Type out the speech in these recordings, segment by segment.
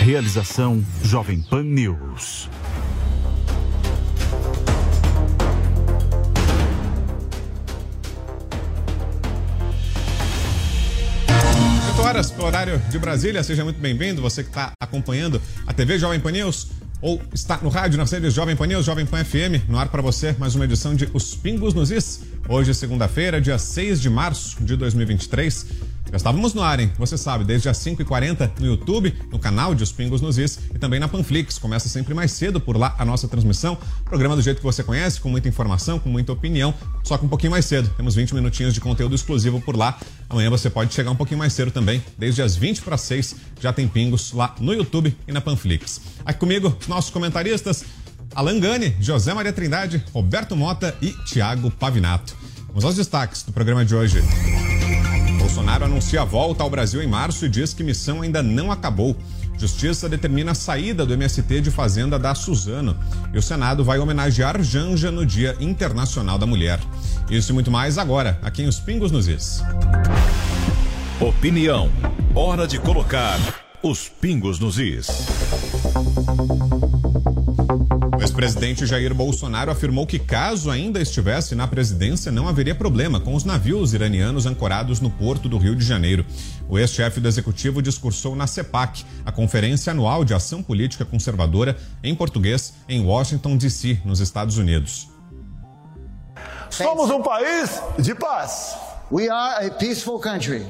Realização Jovem Pan News. horas, horário de Brasília. Seja muito bem-vindo. Você que está acompanhando a TV Jovem Pan News ou está no rádio, nas redes Jovem Pan News, Jovem Pan FM, no ar para você, mais uma edição de Os Pingos nos Is. Hoje, segunda-feira, dia 6 de março de 2023. Já estávamos no ar, hein? Você sabe, desde as 5h40 no YouTube, no canal de Os Pingos nos Is e também na Panflix. Começa sempre mais cedo por lá a nossa transmissão. Programa do jeito que você conhece, com muita informação, com muita opinião, só que um pouquinho mais cedo. Temos 20 minutinhos de conteúdo exclusivo por lá. Amanhã você pode chegar um pouquinho mais cedo também. Desde as 20 para 6 já tem Pingos lá no YouTube e na Panflix. Aqui comigo, os nossos comentaristas. Alan Gani, José Maria Trindade, Roberto Mota e Tiago Pavinato. Vamos aos destaques do programa de hoje. Bolsonaro anuncia a volta ao Brasil em março e diz que missão ainda não acabou. Justiça determina a saída do MST de Fazenda da Suzano. E o Senado vai homenagear Janja no Dia Internacional da Mulher. Isso e muito mais agora, aqui em Os Pingos nos Is. Opinião. Hora de colocar os pingos nos is. O ex-presidente Jair Bolsonaro afirmou que, caso ainda estivesse na presidência, não haveria problema com os navios iranianos ancorados no porto do Rio de Janeiro. O ex-chefe do executivo discursou na CEPAC, a Conferência Anual de Ação Política Conservadora, em português, em Washington, D.C., nos Estados Unidos. Somos um país de paz. We are a peaceful country.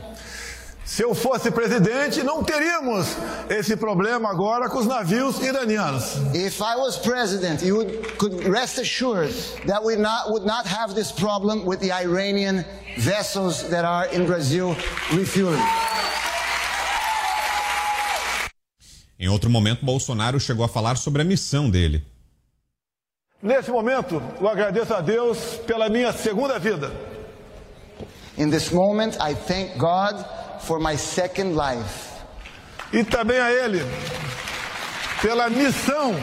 Se eu fosse presidente, não teríamos esse problema agora com os navios iranianos. If I was president, you would, could rest assured that we not, would not have this problem with the Iranian vessels that are in Brazil refueling. Em outro momento, Bolsonaro chegou a falar sobre a missão dele. Nesse momento, eu agradeço a Deus pela minha segunda vida. In this moment, I thank God for my second life. E também a Ele pela missão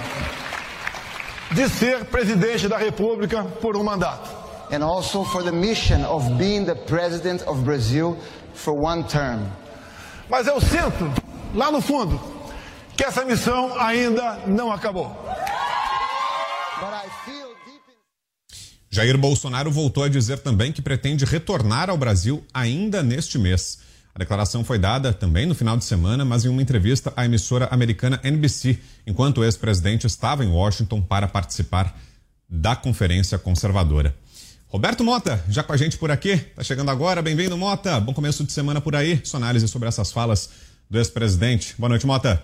de ser presidente da República por um mandato. And also for the mission of being the president of Brazil for one term. Mas eu sinto, lá no fundo, que essa missão ainda não acabou. Jair Bolsonaro voltou a dizer também que pretende retornar ao Brasil ainda neste mês. A declaração foi dada também no final de semana, mas em uma entrevista à emissora americana NBC, enquanto o ex-presidente estava em Washington para participar da conferência conservadora. Roberto Mota, já com a gente por aqui, tá chegando agora. Bem-vindo, Mota. Bom começo de semana por aí. Sua análise sobre essas falas do ex-presidente. Boa noite, Mota.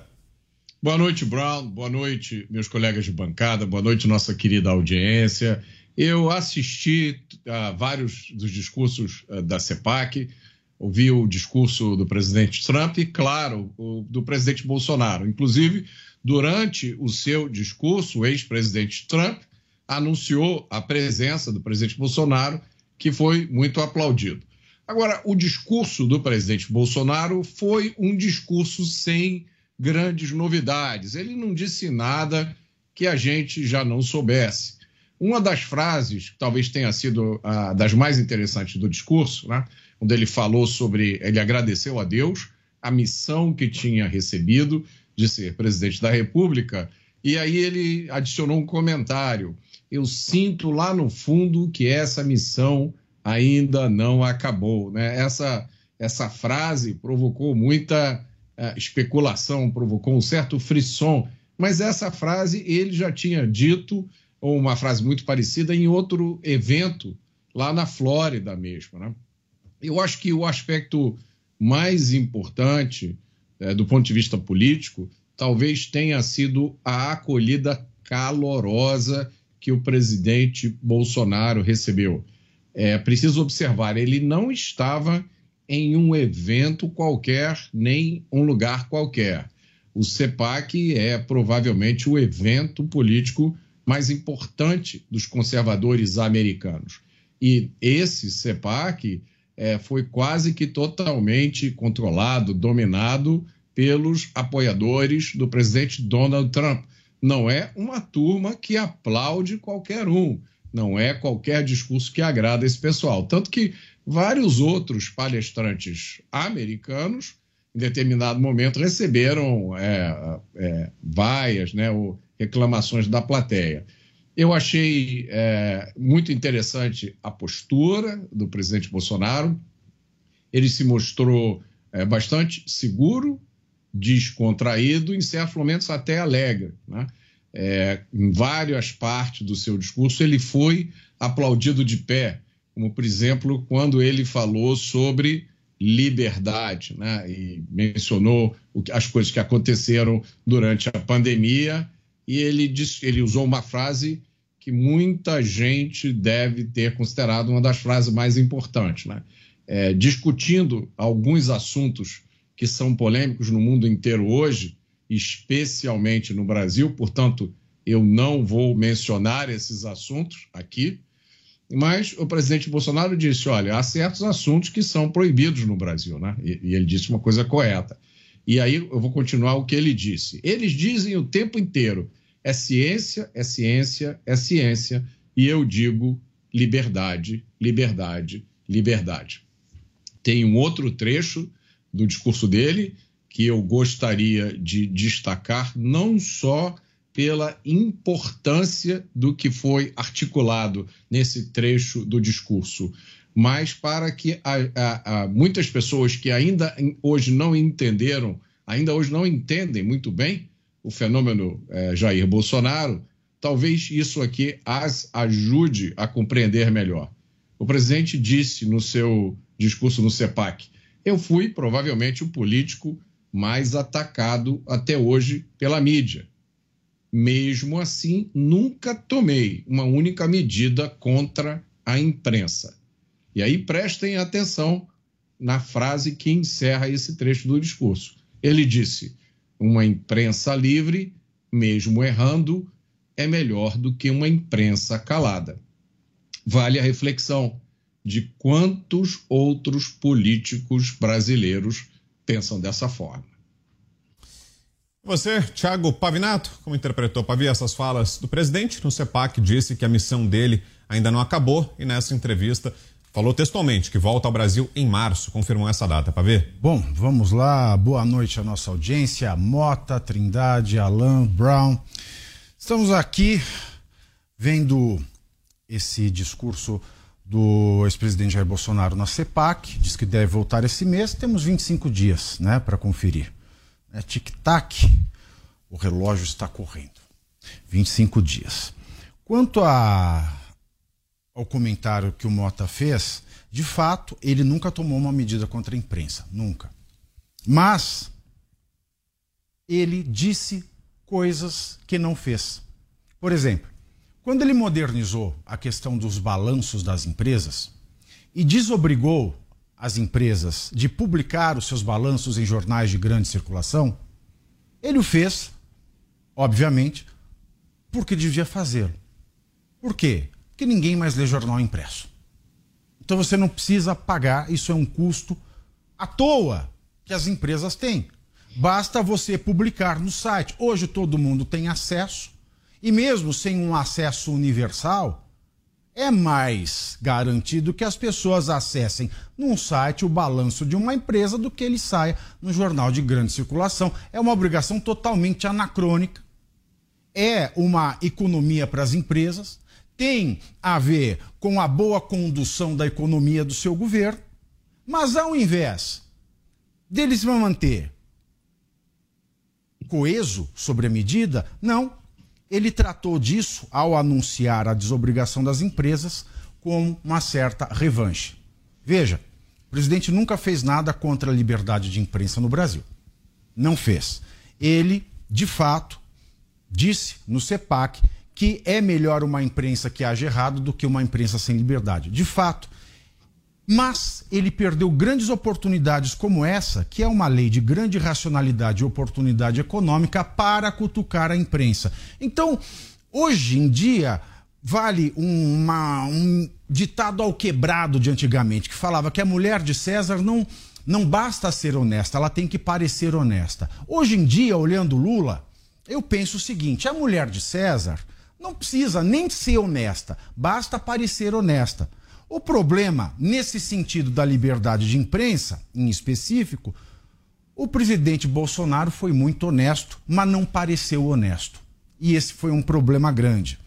Boa noite, Brown. Boa noite, meus colegas de bancada. Boa noite, nossa querida audiência. Eu assisti a vários dos discursos uh, da CEPAC ouvi o discurso do presidente Trump e, claro, o do presidente Bolsonaro. Inclusive, durante o seu discurso, o ex-presidente Trump anunciou a presença do presidente Bolsonaro, que foi muito aplaudido. Agora, o discurso do presidente Bolsonaro foi um discurso sem grandes novidades. Ele não disse nada que a gente já não soubesse. Uma das frases, que talvez tenha sido a das mais interessantes do discurso, né, quando ele falou sobre. Ele agradeceu a Deus a missão que tinha recebido de ser presidente da República, e aí ele adicionou um comentário. Eu sinto lá no fundo que essa missão ainda não acabou. Né? Essa, essa frase provocou muita uh, especulação, provocou um certo frisson, mas essa frase ele já tinha dito, ou uma frase muito parecida, em outro evento lá na Flórida mesmo. Né? Eu acho que o aspecto mais importante é, do ponto de vista político talvez tenha sido a acolhida calorosa que o presidente Bolsonaro recebeu. É preciso observar, ele não estava em um evento qualquer, nem um lugar qualquer. O CEPAC é provavelmente o evento político mais importante dos conservadores americanos. E esse CEPAC é, foi quase que totalmente controlado, dominado pelos apoiadores do presidente Donald Trump. Não é uma turma que aplaude qualquer um, não é qualquer discurso que agrada esse pessoal. Tanto que vários outros palestrantes americanos em determinado momento, receberam é, é, vaias, né, ou reclamações da plateia. Eu achei é, muito interessante a postura do presidente Bolsonaro. Ele se mostrou é, bastante seguro, descontraído, em certos momentos até alegre. Né? É, em várias partes do seu discurso, ele foi aplaudido de pé, como, por exemplo, quando ele falou sobre liberdade, né? e mencionou as coisas que aconteceram durante a pandemia, e ele, disse, ele usou uma frase que muita gente deve ter considerado uma das frases mais importantes, né? É, discutindo alguns assuntos que são polêmicos no mundo inteiro hoje, especialmente no Brasil, portanto, eu não vou mencionar esses assuntos aqui, mas o presidente Bolsonaro disse: olha, há certos assuntos que são proibidos no Brasil, né? E, e ele disse uma coisa correta. E aí eu vou continuar o que ele disse. Eles dizem o tempo inteiro: é ciência, é ciência, é ciência, e eu digo liberdade, liberdade, liberdade. Tem um outro trecho do discurso dele que eu gostaria de destacar, não só pela importância do que foi articulado nesse trecho do discurso, mas para que a, a, a muitas pessoas que ainda hoje não entenderam, ainda hoje não entendem muito bem o fenômeno é, Jair Bolsonaro, talvez isso aqui as ajude a compreender melhor. O presidente disse no seu discurso no CEPAC eu fui provavelmente o político mais atacado até hoje pela mídia. Mesmo assim, nunca tomei uma única medida contra a imprensa. E aí prestem atenção na frase que encerra esse trecho do discurso. Ele disse: uma imprensa livre, mesmo errando, é melhor do que uma imprensa calada. Vale a reflexão de quantos outros políticos brasileiros pensam dessa forma. Você, Thiago Pavinato, como interpretou, Pavi, essas falas do presidente no CEPAC, disse que a missão dele ainda não acabou e nessa entrevista falou textualmente que volta ao Brasil em março. Confirmou essa data, Pavi? Bom, vamos lá. Boa noite à nossa audiência. Mota, Trindade, Alain, Brown. Estamos aqui vendo esse discurso do ex-presidente Jair Bolsonaro na CEPAC, diz que deve voltar esse mês, temos 25 dias né, para conferir. É, Tic-tac, o relógio está correndo. 25 dias. Quanto a, ao comentário que o Mota fez, de fato, ele nunca tomou uma medida contra a imprensa, nunca. Mas ele disse coisas que não fez. Por exemplo, quando ele modernizou a questão dos balanços das empresas e desobrigou as empresas de publicar os seus balanços em jornais de grande circulação, ele o fez, obviamente, porque devia fazê-lo. Por quê? Porque ninguém mais lê jornal impresso. Então você não precisa pagar, isso é um custo à toa que as empresas têm. Basta você publicar no site. Hoje todo mundo tem acesso e mesmo sem um acesso universal, é mais garantido que as pessoas acessem num site o balanço de uma empresa do que ele saia no jornal de grande circulação. É uma obrigação totalmente anacrônica. É uma economia para as empresas, tem a ver com a boa condução da economia do seu governo, mas ao invés deles se manter coeso sobre a medida, não, ele tratou disso, ao anunciar a desobrigação das empresas, como uma certa revanche. Veja, o presidente nunca fez nada contra a liberdade de imprensa no Brasil. Não fez. Ele, de fato, disse no CEPAC que é melhor uma imprensa que age errado do que uma imprensa sem liberdade. De fato, mas ele perdeu grandes oportunidades como essa, que é uma lei de grande racionalidade e oportunidade econômica, para cutucar a imprensa. Então, hoje em dia, vale uma, um ditado ao quebrado de antigamente, que falava que a mulher de César não, não basta ser honesta, ela tem que parecer honesta. Hoje em dia, olhando Lula, eu penso o seguinte: a mulher de César não precisa nem ser honesta, basta parecer honesta. O problema, nesse sentido da liberdade de imprensa, em específico, O presidente Bolsonaro foi muito honesto, mas não pareceu honesto. E esse foi um problema grande.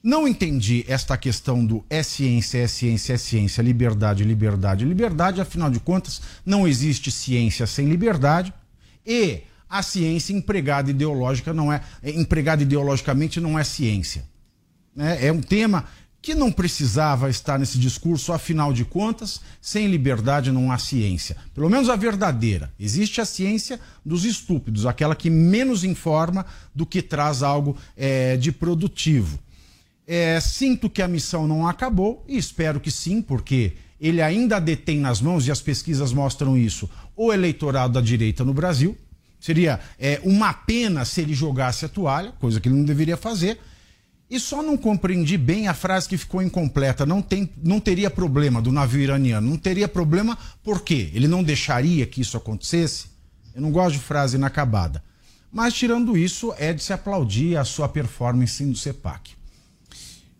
Não entendi esta questão do é ciência, é ciência, é ciência, liberdade, liberdade, liberdade. Afinal de contas, não existe ciência sem liberdade. E a ciência empregada ideológica não é empregada ideologicamente não é ciência. É, é um tema que não precisava estar nesse discurso, afinal de contas, sem liberdade não há ciência. Pelo menos a verdadeira. Existe a ciência dos estúpidos, aquela que menos informa do que traz algo é, de produtivo. É, sinto que a missão não acabou e espero que sim, porque ele ainda detém nas mãos, e as pesquisas mostram isso, o eleitorado da direita no Brasil. Seria é, uma pena se ele jogasse a toalha, coisa que ele não deveria fazer. E só não compreendi bem a frase que ficou incompleta. Não, tem, não teria problema do navio iraniano. Não teria problema por quê? Ele não deixaria que isso acontecesse? Eu não gosto de frase inacabada. Mas, tirando isso, é de se aplaudir a sua performance no CEPAC.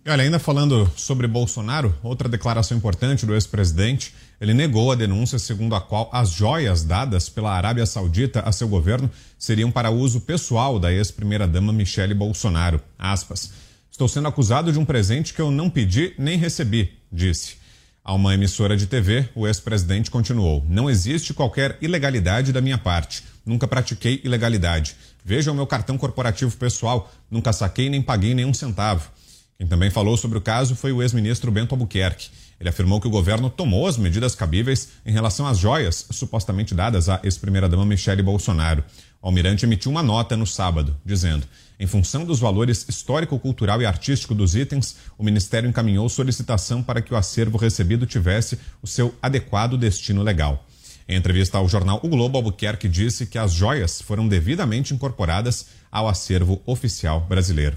E olha, ainda falando sobre Bolsonaro, outra declaração importante do ex-presidente, ele negou a denúncia segundo a qual as joias dadas pela Arábia Saudita a seu governo seriam para uso pessoal da ex-primeira-dama Michele Bolsonaro. Aspas. Estou sendo acusado de um presente que eu não pedi nem recebi, disse. A uma emissora de TV, o ex-presidente continuou: Não existe qualquer ilegalidade da minha parte. Nunca pratiquei ilegalidade. Veja o meu cartão corporativo pessoal. Nunca saquei nem paguei nenhum centavo. Quem também falou sobre o caso foi o ex-ministro Bento Albuquerque. Ele afirmou que o governo tomou as medidas cabíveis em relação às joias supostamente dadas à ex-primeira-dama Michele Bolsonaro. O almirante emitiu uma nota no sábado, dizendo: em função dos valores histórico, cultural e artístico dos itens, o Ministério encaminhou solicitação para que o acervo recebido tivesse o seu adequado destino legal. Em entrevista ao jornal O Globo, Albuquerque disse que as joias foram devidamente incorporadas ao acervo oficial brasileiro.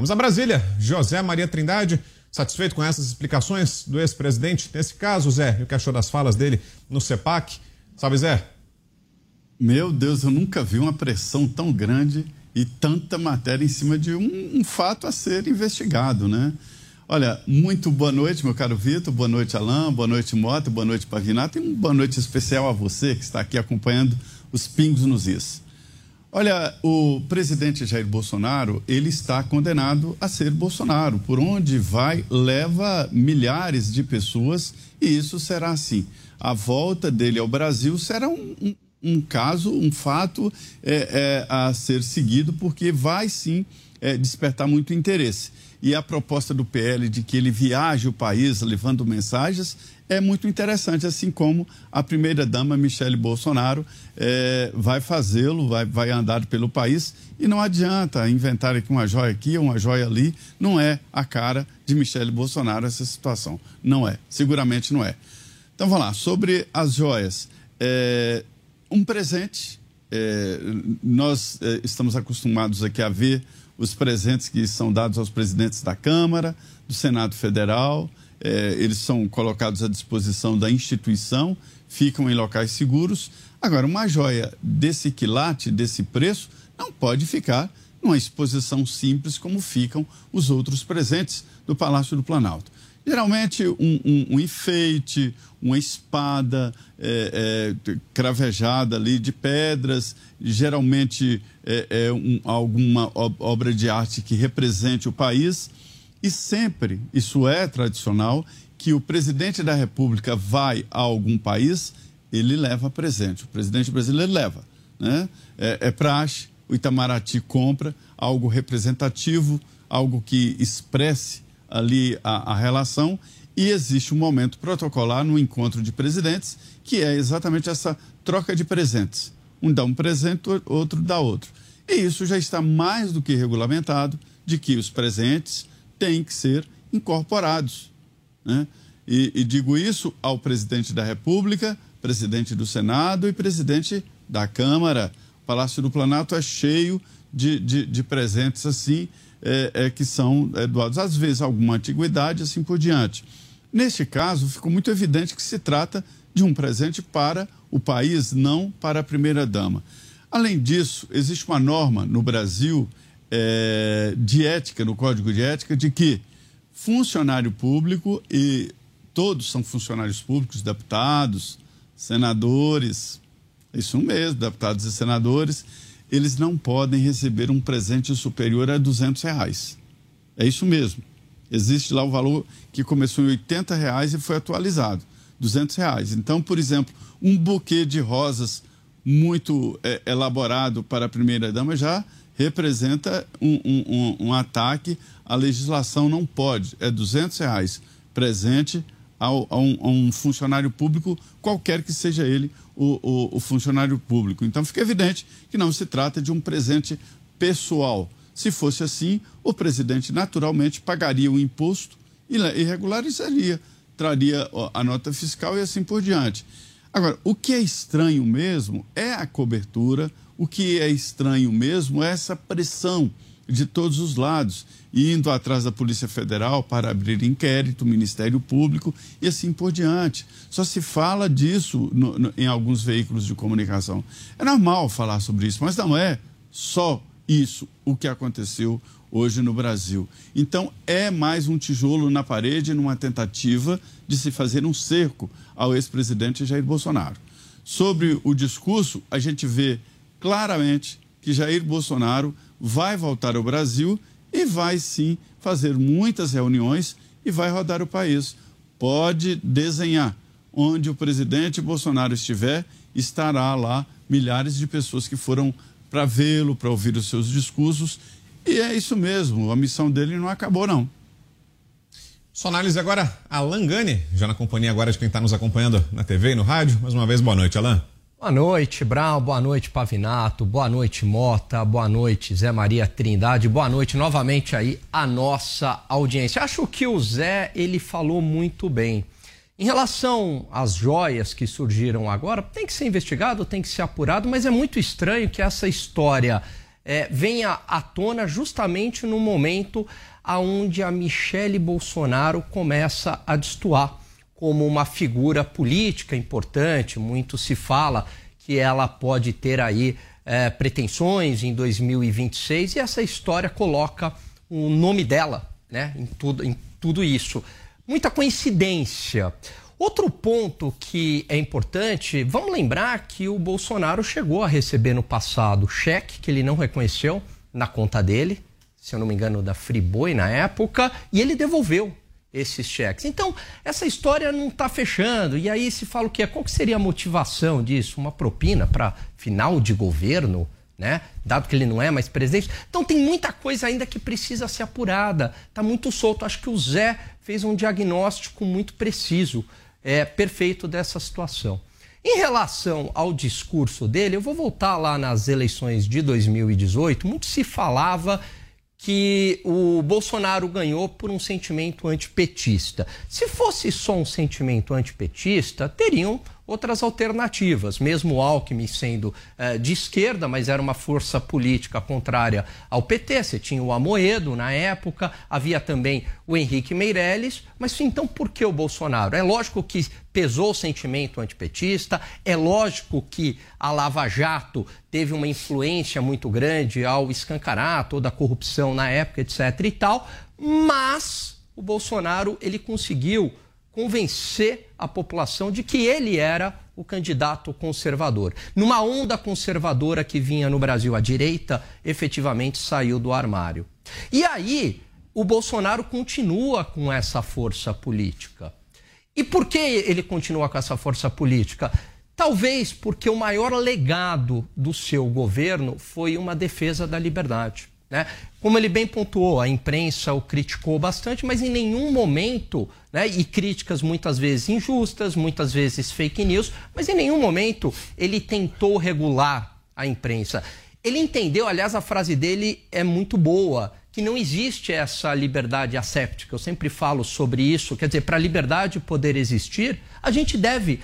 Vamos a Brasília. José Maria Trindade, satisfeito com essas explicações do ex-presidente? Nesse caso, Zé, o que achou das falas dele no CEPAC? Salve, Zé. Meu Deus, eu nunca vi uma pressão tão grande e tanta matéria em cima de um, um fato a ser investigado, né? Olha, muito boa noite, meu caro Vitor, boa noite, Alain, boa noite, Mota, boa noite, Pavinato, e uma boa noite especial a você que está aqui acompanhando os pingos nos is. Olha, o presidente Jair Bolsonaro, ele está condenado a ser Bolsonaro. Por onde vai, leva milhares de pessoas e isso será assim. A volta dele ao Brasil será um, um um caso, um fato é, é, a ser seguido, porque vai sim é, despertar muito interesse. E a proposta do PL de que ele viaje o país levando mensagens é muito interessante, assim como a primeira-dama Michele Bolsonaro é, vai fazê-lo, vai, vai andar pelo país. E não adianta inventar aqui uma joia aqui, uma joia ali. Não é a cara de Michele Bolsonaro essa situação. Não é, seguramente não é. Então vamos lá, sobre as joias. É, um presente. É, nós estamos acostumados aqui a ver os presentes que são dados aos presidentes da Câmara, do Senado Federal. É, eles são colocados à disposição da instituição, ficam em locais seguros. Agora, uma joia desse quilate, desse preço, não pode ficar numa exposição simples como ficam os outros presentes do Palácio do Planalto. Geralmente um, um, um enfeite, uma espada é, é, cravejada ali de pedras, geralmente é, é um, alguma obra de arte que represente o país. E sempre, isso é tradicional, que o presidente da República vai a algum país, ele leva presente. O presidente brasileiro leva. Né? É, é praxe, o Itamaraty compra algo representativo, algo que expresse ali a, a relação e existe um momento protocolar no encontro de presidentes que é exatamente essa troca de presentes. Um dá um presente, outro dá outro. E isso já está mais do que regulamentado de que os presentes têm que ser incorporados. Né? E, e digo isso ao presidente da República, presidente do Senado e presidente da Câmara. O Palácio do Planalto é cheio de, de, de presentes assim é, é, que são é, doados, às vezes alguma antiguidade, assim por diante. Neste caso, ficou muito evidente que se trata de um presente para o país, não para a primeira-dama. Além disso, existe uma norma no Brasil é, de ética, no Código de Ética, de que funcionário público, e todos são funcionários públicos, deputados, senadores, Isso mesmo, deputados e senadores, eles não podem receber um presente superior a 200 reais. É isso mesmo. Existe lá o valor que começou em 80 reais e foi atualizado, 200 reais. Então, por exemplo, um buquê de rosas muito é, elaborado para a primeira dama já representa um, um, um, ataque à legislação não pode é 200 reais presente ao, a, um, a, um, funcionário público qualquer que seja ele o, o, o funcionário público. Então fica evidente que não se trata de um presente pessoal. Se fosse assim o presidente naturalmente pagaria o imposto e, regularizaria traria a nota fiscal e assim por diante. Agora, o que é estranho mesmo é a cobertura, o que é estranho mesmo é essa pressão de todos os lados, indo atrás da Polícia Federal para abrir inquérito, Ministério Público e assim por diante. Só se fala disso no, no, em alguns veículos de comunicação. É normal falar sobre isso, mas não é só isso o que aconteceu hoje no Brasil. Então, é mais um tijolo na parede numa tentativa de se fazer um cerco ao ex-presidente Jair Bolsonaro. Sobre o discurso, a gente vê claramente que Jair Bolsonaro vai voltar ao Brasil e vai sim fazer muitas reuniões e vai rodar o país. Pode desenhar. Onde o presidente Bolsonaro estiver, estará lá milhares de pessoas que foram para vê-lo, para ouvir os seus discursos e é isso mesmo, a missão dele não acabou, não. Sua análise agora, Alan Gani, já na companhia agora de quem está nos acompanhando na TV e no rádio. Mais uma vez, boa noite, Alan. Boa noite, Brown. Boa noite, Pavinato. Boa noite, Mota. Boa noite, Zé Maria Trindade. Boa noite novamente aí a nossa audiência. Acho que o Zé, ele falou muito bem. Em relação às joias que surgiram agora, tem que ser investigado, tem que ser apurado, mas é muito estranho que essa história é, venha à tona justamente no momento aonde a Michele Bolsonaro começa a destoar como uma figura política importante. Muito se fala que ela pode ter aí é, pretensões em 2026 e essa história coloca o nome dela né, em, tudo, em tudo isso. Muita coincidência. Outro ponto que é importante, vamos lembrar que o Bolsonaro chegou a receber no passado cheque que ele não reconheceu na conta dele, se eu não me engano, da Friboi na época, e ele devolveu esses cheques. Então, essa história não está fechando. E aí se fala o que é? Qual que seria a motivação disso? Uma propina para final de governo? Né? Dado que ele não é mais presidente. Então tem muita coisa ainda que precisa ser apurada. Está muito solto. Acho que o Zé fez um diagnóstico muito preciso é, perfeito dessa situação. Em relação ao discurso dele, eu vou voltar lá nas eleições de 2018. Muito se falava que o Bolsonaro ganhou por um sentimento antipetista. Se fosse só um sentimento antipetista, teriam outras alternativas. Mesmo o Alckmin sendo eh, de esquerda, mas era uma força política contrária ao PT. Você tinha o Amoedo na época, havia também o Henrique Meirelles. Mas então por que o Bolsonaro? É lógico que pesou o sentimento antipetista, é lógico que a Lava Jato teve uma influência muito grande ao escancarar toda a corrupção na época, etc. e tal, mas o Bolsonaro ele conseguiu convencer a população de que ele era o candidato conservador. Numa onda conservadora que vinha no Brasil, a direita efetivamente saiu do armário. E aí, o Bolsonaro continua com essa força política. E por que ele continua com essa força política? Talvez porque o maior legado do seu governo foi uma defesa da liberdade. Né? Como ele bem pontuou, a imprensa o criticou bastante, mas em nenhum momento, né, e críticas muitas vezes injustas, muitas vezes fake news, mas em nenhum momento ele tentou regular a imprensa. Ele entendeu, aliás, a frase dele é muito boa, que não existe essa liberdade asséptica. Eu sempre falo sobre isso. Quer dizer, para a liberdade poder existir, a gente deve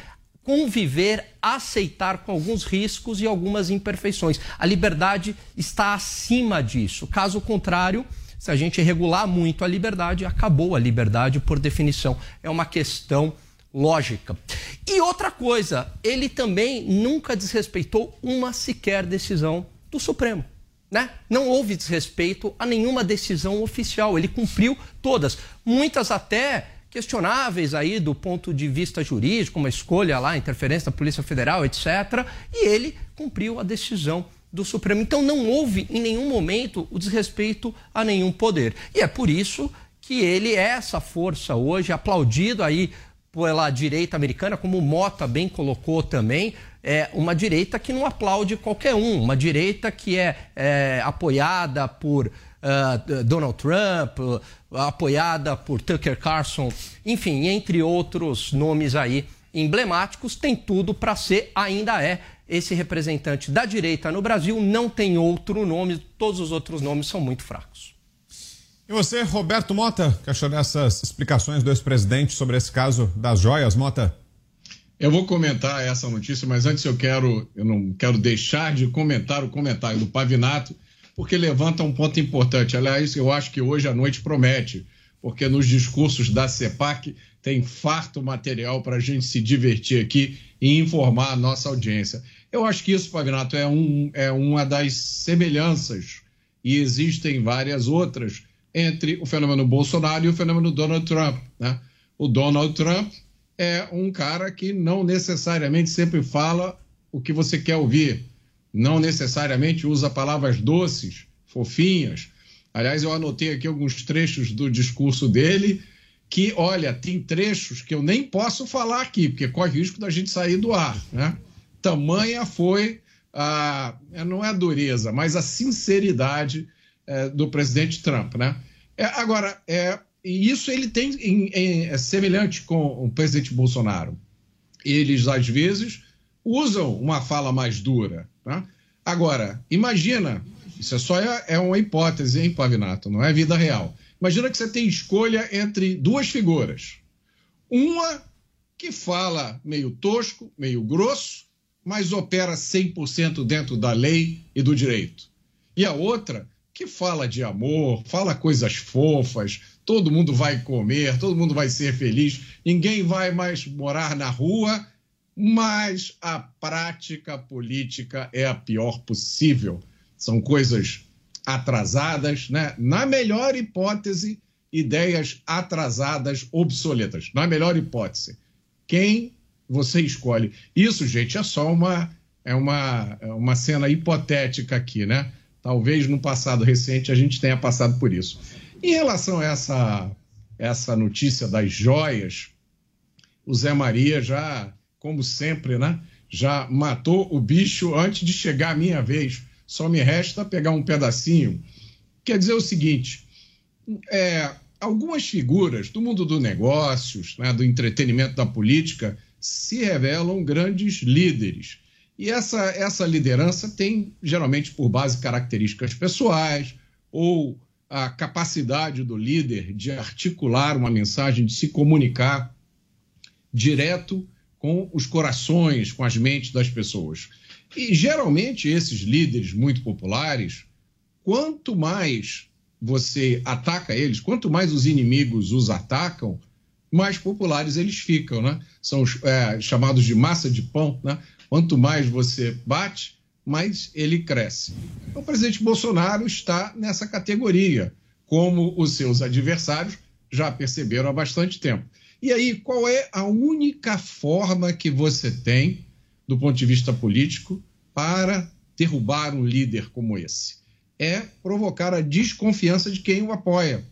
conviver, aceitar com alguns riscos e algumas imperfeições. A liberdade está acima disso. Caso contrário, se a gente regular muito a liberdade, acabou a liberdade por definição. É uma questão lógica. E outra coisa, ele também nunca desrespeitou uma sequer decisão do Supremo. Né? Não houve desrespeito a nenhuma decisão oficial. Ele cumpriu todas. Muitas até questionáveis aí do ponto de vista jurídico, uma escolha lá, interferência da Polícia Federal, etc. E ele cumpriu a decisão do Supremo. Então não houve em nenhum momento o desrespeito a nenhum poder. E é por isso que ele é essa força hoje, aplaudido aí pela direita americana, como o Mota bem colocou também, é uma direita que não aplaude qualquer um, uma direita que é, é apoiada por uh, Donald Trump, uh, apoiada por Tucker Carlson, enfim, entre outros nomes aí emblemáticos, tem tudo para ser, ainda é, esse representante da direita no Brasil, não tem outro nome, todos os outros nomes são muito fracos. E você, Roberto Mota, que achou dessas explicações do ex-presidente sobre esse caso das joias, Mota? Eu vou comentar essa notícia, mas antes eu quero, eu não quero deixar de comentar o comentário do Pavinato, porque levanta um ponto importante. Aliás, eu acho que hoje à noite promete, porque nos discursos da CEPAC tem farto material para a gente se divertir aqui e informar a nossa audiência. Eu acho que isso, Pavinato, é, um, é uma das semelhanças, e existem várias outras, entre o fenômeno Bolsonaro e o fenômeno Donald Trump. Né? O Donald Trump é um cara que não necessariamente sempre fala o que você quer ouvir, não necessariamente usa palavras doces, fofinhas. Aliás, eu anotei aqui alguns trechos do discurso dele que, olha, tem trechos que eu nem posso falar aqui, porque corre risco da gente sair do ar. Né? Tamanha foi a, não é a dureza, mas a sinceridade é, do presidente Trump, né? É, agora, é, isso ele tem em, em, é semelhante com o presidente Bolsonaro. Eles, às vezes, usam uma fala mais dura. Tá? Agora, imagina, isso é só é, é uma hipótese, hein, Pavinato, não é vida real. Imagina que você tem escolha entre duas figuras. Uma que fala meio tosco, meio grosso, mas opera 100% dentro da lei e do direito. E a outra que fala de amor, fala coisas fofas, todo mundo vai comer, todo mundo vai ser feliz, ninguém vai mais morar na rua, mas a prática política é a pior possível. São coisas atrasadas, né? Na melhor hipótese, ideias atrasadas, obsoletas. Na melhor hipótese. Quem você escolhe? Isso, gente, é só uma é uma, é uma cena hipotética aqui, né? Talvez no passado recente a gente tenha passado por isso. Em relação a essa, essa notícia das joias, o Zé Maria já, como sempre, né, já matou o bicho antes de chegar a minha vez. Só me resta pegar um pedacinho. Quer dizer o seguinte: é, algumas figuras do mundo dos negócios, né, do entretenimento, da política, se revelam grandes líderes e essa, essa liderança tem, geralmente, por base características pessoais ou a capacidade do líder de articular uma mensagem, de se comunicar direto com os corações, com as mentes das pessoas. E geralmente esses líderes muito populares, quanto mais você ataca eles, quanto mais os inimigos os atacam, mais populares eles ficam, né? São é, chamados de massa de pão, né? Quanto mais você bate, mais ele cresce. O presidente Bolsonaro está nessa categoria, como os seus adversários já perceberam há bastante tempo. E aí, qual é a única forma que você tem, do ponto de vista político, para derrubar um líder como esse? É provocar a desconfiança de quem o apoia.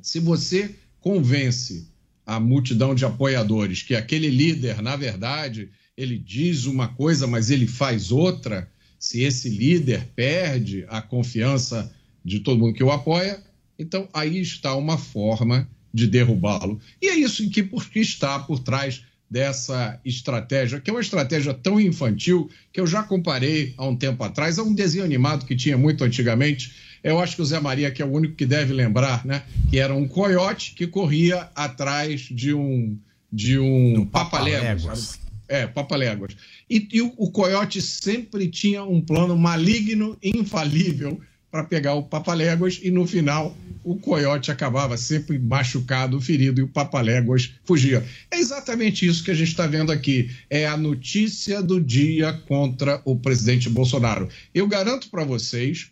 Se você convence a multidão de apoiadores que aquele líder, na verdade, ele diz uma coisa, mas ele faz outra, se esse líder perde a confiança de todo mundo que o apoia, então aí está uma forma de derrubá-lo. E é isso que, que está por trás dessa estratégia, que é uma estratégia tão infantil que eu já comparei há um tempo atrás a um desenho animado que tinha muito antigamente. Eu acho que o Zé Maria que é o único que deve lembrar, né? Que era um coiote que corria atrás de um de um papaléguas. É, Papaléguas. E, e o, o Coyote sempre tinha um plano maligno, infalível, para pegar o Papaléguas e no final o Coyote acabava sempre machucado, ferido e o Papaléguas fugia. É exatamente isso que a gente está vendo aqui. É a notícia do dia contra o presidente Bolsonaro. Eu garanto para vocês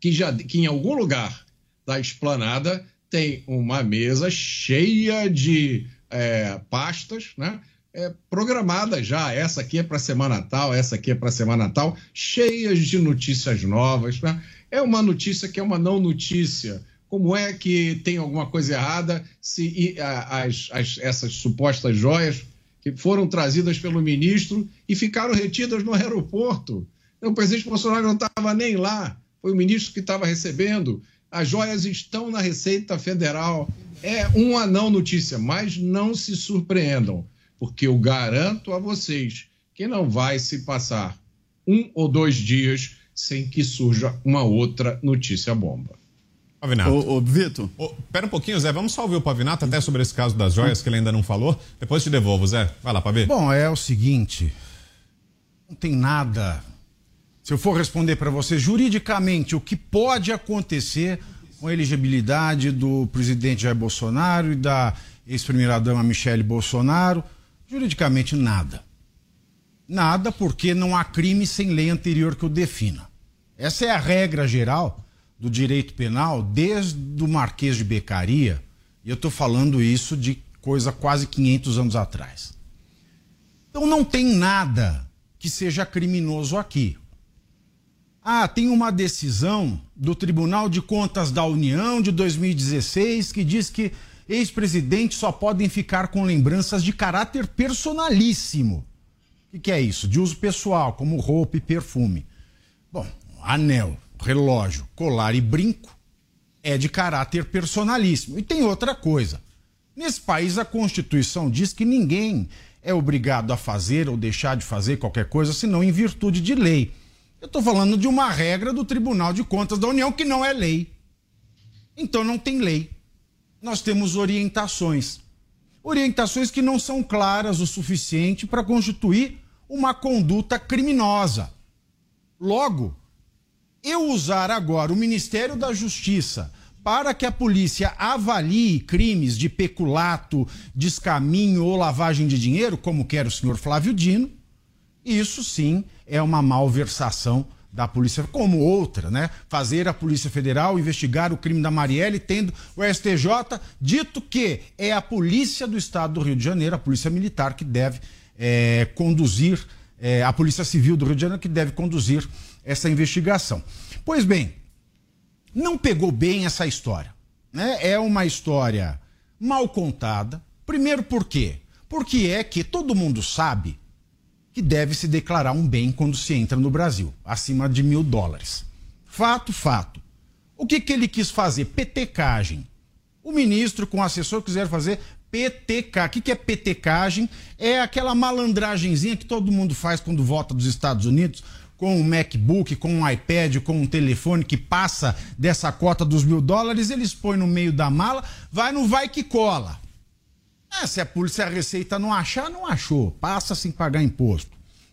que, já, que em algum lugar da esplanada tem uma mesa cheia de é, pastas, né? É, programadas já. Essa aqui é para semana tal, essa aqui é para semana tal, cheias de notícias novas. Né? É uma notícia que é uma não notícia. Como é que tem alguma coisa errada se as, as, essas supostas joias que foram trazidas pelo ministro e ficaram retidas no aeroporto? O presidente Bolsonaro não estava nem lá, foi o ministro que estava recebendo. As joias estão na Receita Federal. É uma não notícia, mas não se surpreendam, porque eu garanto a vocês que não vai se passar um ou dois dias sem que surja uma outra notícia bomba. Pavinato. Ô, ô Vitor. Ô, pera um pouquinho, Zé. Vamos só ouvir o Pavinato até sobre esse caso das joias que ele ainda não falou. Depois te devolvo, Zé. Vai lá, Pavi. Bom, é o seguinte. Não tem nada. Se eu for responder para você juridicamente o que pode acontecer com a elegibilidade do presidente Jair Bolsonaro e da ex-primeira-dama Michele Bolsonaro, juridicamente nada. Nada, porque não há crime sem lei anterior que o defina. Essa é a regra geral do direito penal desde o Marquês de Becaria, e eu estou falando isso de coisa quase 500 anos atrás. Então não tem nada que seja criminoso aqui. Ah, tem uma decisão do Tribunal de Contas da União de 2016 que diz que ex-presidentes só podem ficar com lembranças de caráter personalíssimo. O que, que é isso? De uso pessoal, como roupa e perfume. Bom, anel, relógio, colar e brinco é de caráter personalíssimo. E tem outra coisa. Nesse país, a Constituição diz que ninguém é obrigado a fazer ou deixar de fazer qualquer coisa, senão em virtude de lei. Eu estou falando de uma regra do Tribunal de Contas da União que não é lei. Então não tem lei. Nós temos orientações. Orientações que não são claras o suficiente para constituir uma conduta criminosa. Logo, eu usar agora o Ministério da Justiça para que a polícia avalie crimes de peculato, descaminho ou lavagem de dinheiro, como quer o senhor Flávio Dino, isso sim é uma malversação da Polícia, como outra, né? Fazer a Polícia Federal investigar o crime da Marielle, tendo o STJ dito que é a Polícia do Estado do Rio de Janeiro, a Polícia Militar, que deve é, conduzir, é, a Polícia Civil do Rio de Janeiro, que deve conduzir essa investigação. Pois bem, não pegou bem essa história. Né? É uma história mal contada. Primeiro por quê? Porque é que todo mundo sabe que deve se declarar um bem quando se entra no Brasil, acima de mil dólares. Fato, fato. O que, que ele quis fazer? Petecagem. O ministro com o assessor quiser fazer PTK. O que, que é PTCagem? É aquela malandragenzinha que todo mundo faz quando volta dos Estados Unidos com um MacBook, com um iPad, com um telefone que passa dessa cota dos mil dólares, eles põem no meio da mala, vai, não vai que cola. Ah, se a polícia a receita não achar, não achou. Passa sem pagar imposto.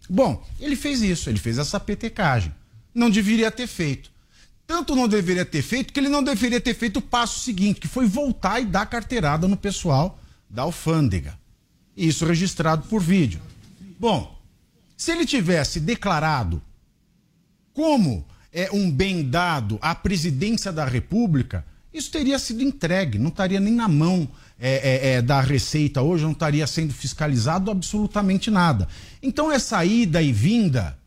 Bom, ele fez isso, ele fez essa petecagem. Não deveria ter feito. Tanto não deveria ter feito que ele não deveria ter feito o passo seguinte, que foi voltar e dar carteirada no pessoal da alfândega. Isso registrado por vídeo. Bom, se ele tivesse declarado como é um bem dado à presidência da República, isso teria sido entregue, não estaria nem na mão é, é, é, da Receita hoje, não estaria sendo fiscalizado absolutamente nada. Então, essa ida e vinda,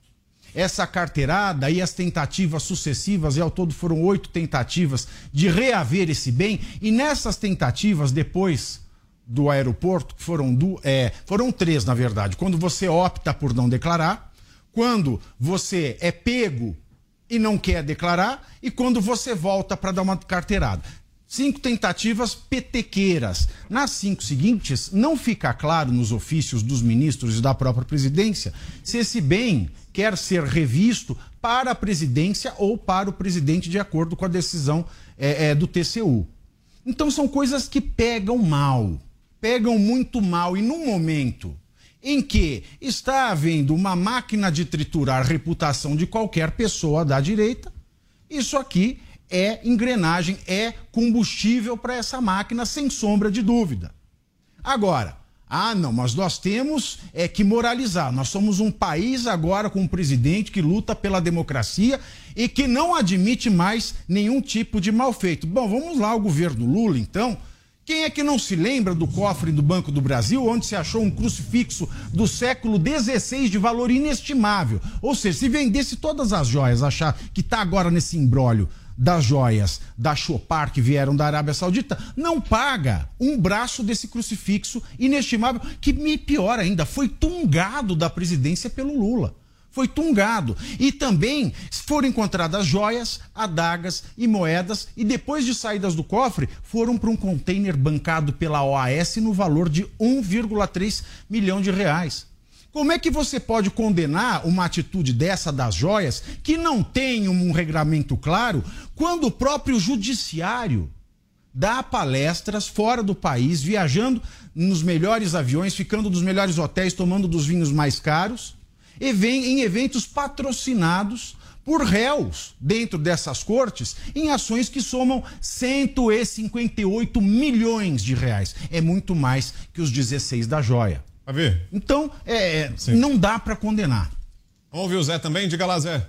essa carteirada e as tentativas sucessivas, e ao todo foram oito tentativas de reaver esse bem, e nessas tentativas, depois do aeroporto, que foram, do, é, foram três, na verdade, quando você opta por não declarar, quando você é pego e não quer declarar, e quando você volta para dar uma carteirada. Cinco tentativas petequeiras. Nas cinco seguintes, não fica claro nos ofícios dos ministros e da própria presidência se esse bem quer ser revisto para a presidência ou para o presidente, de acordo com a decisão é, é, do TCU. Então são coisas que pegam mal, pegam muito mal, e num momento em que está havendo uma máquina de triturar a reputação de qualquer pessoa da direita, isso aqui é engrenagem, é combustível para essa máquina, sem sombra de dúvida. Agora, Ah, não, mas nós temos é que moralizar. Nós somos um país agora com um presidente que luta pela democracia e que não admite mais nenhum tipo de mal feito. Bom, vamos lá, o governo Lula, então. Quem é que não se lembra do cofre do Banco do Brasil, onde se achou um crucifixo do século XVI de valor inestimável? Ou seja, se vendesse todas as joias, achar que está agora nesse imbróglio das joias da Chopar que vieram da Arábia Saudita, não paga um braço desse crucifixo inestimável, que me pior ainda, foi tungado da presidência pelo Lula. Foi tungado. E também foram encontradas joias, adagas e moedas, e depois de saídas do cofre, foram para um container bancado pela OAS no valor de 1,3 milhão de reais. Como é que você pode condenar uma atitude dessa das joias, que não tem um regramento claro, quando o próprio judiciário dá palestras fora do país, viajando nos melhores aviões, ficando nos melhores hotéis, tomando dos vinhos mais caros, e vem em eventos patrocinados por réus dentro dessas cortes em ações que somam 158 milhões de reais. É muito mais que os 16 da joia. Vai ver? Então, é, é não dá para condenar. Vamos ouvir o Zé também? Diga lá, Zé.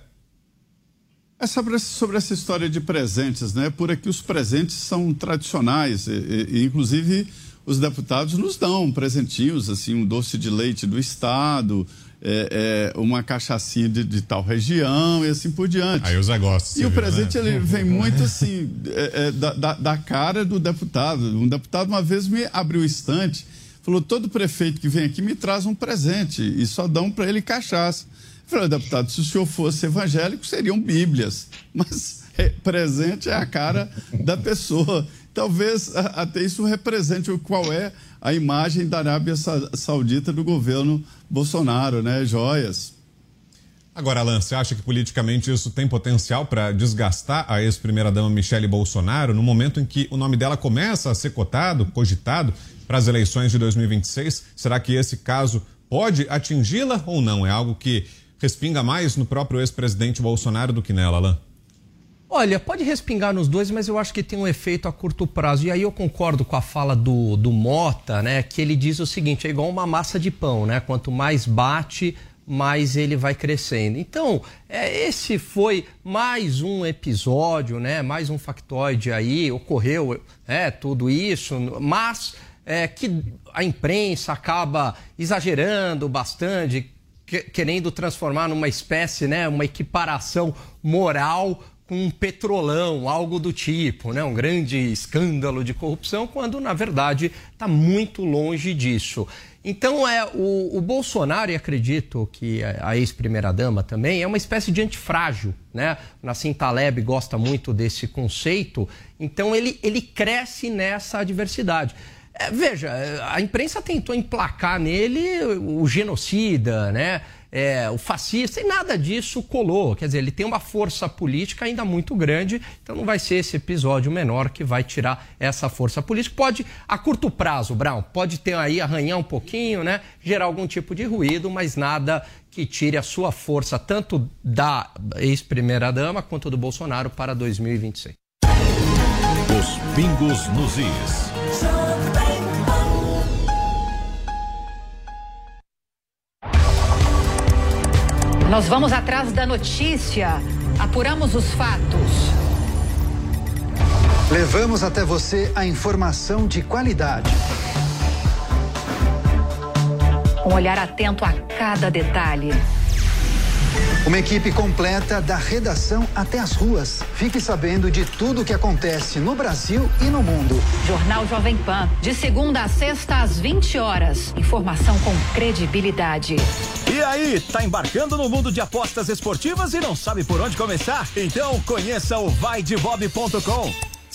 É sobre, sobre essa história de presentes, né? Por aqui os presentes são tradicionais, e, e, inclusive os deputados nos dão presentinhos, assim, um doce de leite do Estado, é, é, uma cachaçinha de, de, tal região e assim por diante. Aí o Zé gosta. E o presente né? ele vem muito assim, é, é, da, da, da, cara do deputado. Um deputado uma vez me abriu o estante Falou: todo prefeito que vem aqui me traz um presente e só dão para ele cachaça. Eu falei, deputado, se o senhor fosse evangélico, seriam Bíblias. Mas é, presente é a cara da pessoa. Talvez até isso represente qual é a imagem da Arábia Saudita do governo Bolsonaro, né? Joias. Agora, Alan, você acha que politicamente isso tem potencial para desgastar a ex-primeira-dama Michele Bolsonaro no momento em que o nome dela começa a ser cotado, cogitado para as eleições de 2026. Será que esse caso pode atingi-la ou não? É algo que respinga mais no próprio ex-presidente Bolsonaro do que nela, Alain? Olha, pode respingar nos dois, mas eu acho que tem um efeito a curto prazo. E aí eu concordo com a fala do, do Mota, né? Que ele diz o seguinte: é igual uma massa de pão, né? Quanto mais bate, mais ele vai crescendo. Então, é, esse foi mais um episódio, né? Mais um factoide aí, ocorreu é, tudo isso, mas é, que a imprensa acaba exagerando bastante, que, querendo transformar numa espécie, né, uma equiparação moral com um petrolão, algo do tipo, né? um grande escândalo de corrupção, quando na verdade está muito longe disso. Então é o, o, Bolsonaro, e acredito que a ex-primeira-dama também, é uma espécie de antifrágil. Né? Nassim Taleb gosta muito desse conceito, então ele, ele cresce nessa adversidade. É, veja, a imprensa tentou emplacar nele o genocida, né? É, o fascista, e nada disso colou. Quer dizer, ele tem uma força política ainda muito grande, então não vai ser esse episódio menor que vai tirar essa força política. Pode, a curto prazo, Brown, pode ter aí arranhar um pouquinho, né? Gerar algum tipo de ruído, mas nada que tire a sua força, tanto da ex-primeira-dama quanto do Bolsonaro para 2026. Os pingos nos is. Nós vamos atrás da notícia, apuramos os fatos. Levamos até você a informação de qualidade. Um olhar atento a cada detalhe. Uma equipe completa da redação até as ruas. Fique sabendo de tudo o que acontece no Brasil e no mundo. Jornal Jovem Pan, de segunda a sexta às 20 horas. Informação com credibilidade. E aí, tá embarcando no mundo de apostas esportivas e não sabe por onde começar? Então conheça o vaidebob.com.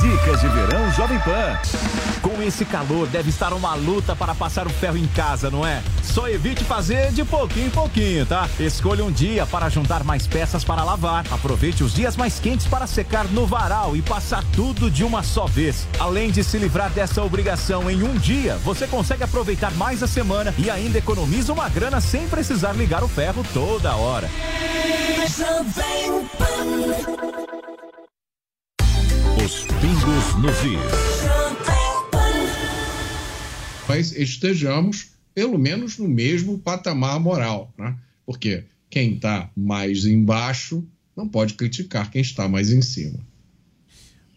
Dicas de verão Jovem Pan. Com esse calor, deve estar uma luta para passar o ferro em casa, não é? Só evite fazer de pouquinho em pouquinho, tá? Escolha um dia para juntar mais peças para lavar. Aproveite os dias mais quentes para secar no varal e passar tudo de uma só vez. Além de se livrar dessa obrigação em um dia, você consegue aproveitar mais a semana e ainda economiza uma grana sem precisar ligar o ferro toda hora. Os pingos nos is. Mas estejamos, pelo menos, no mesmo patamar moral, né? Porque quem está mais embaixo não pode criticar quem está mais em cima.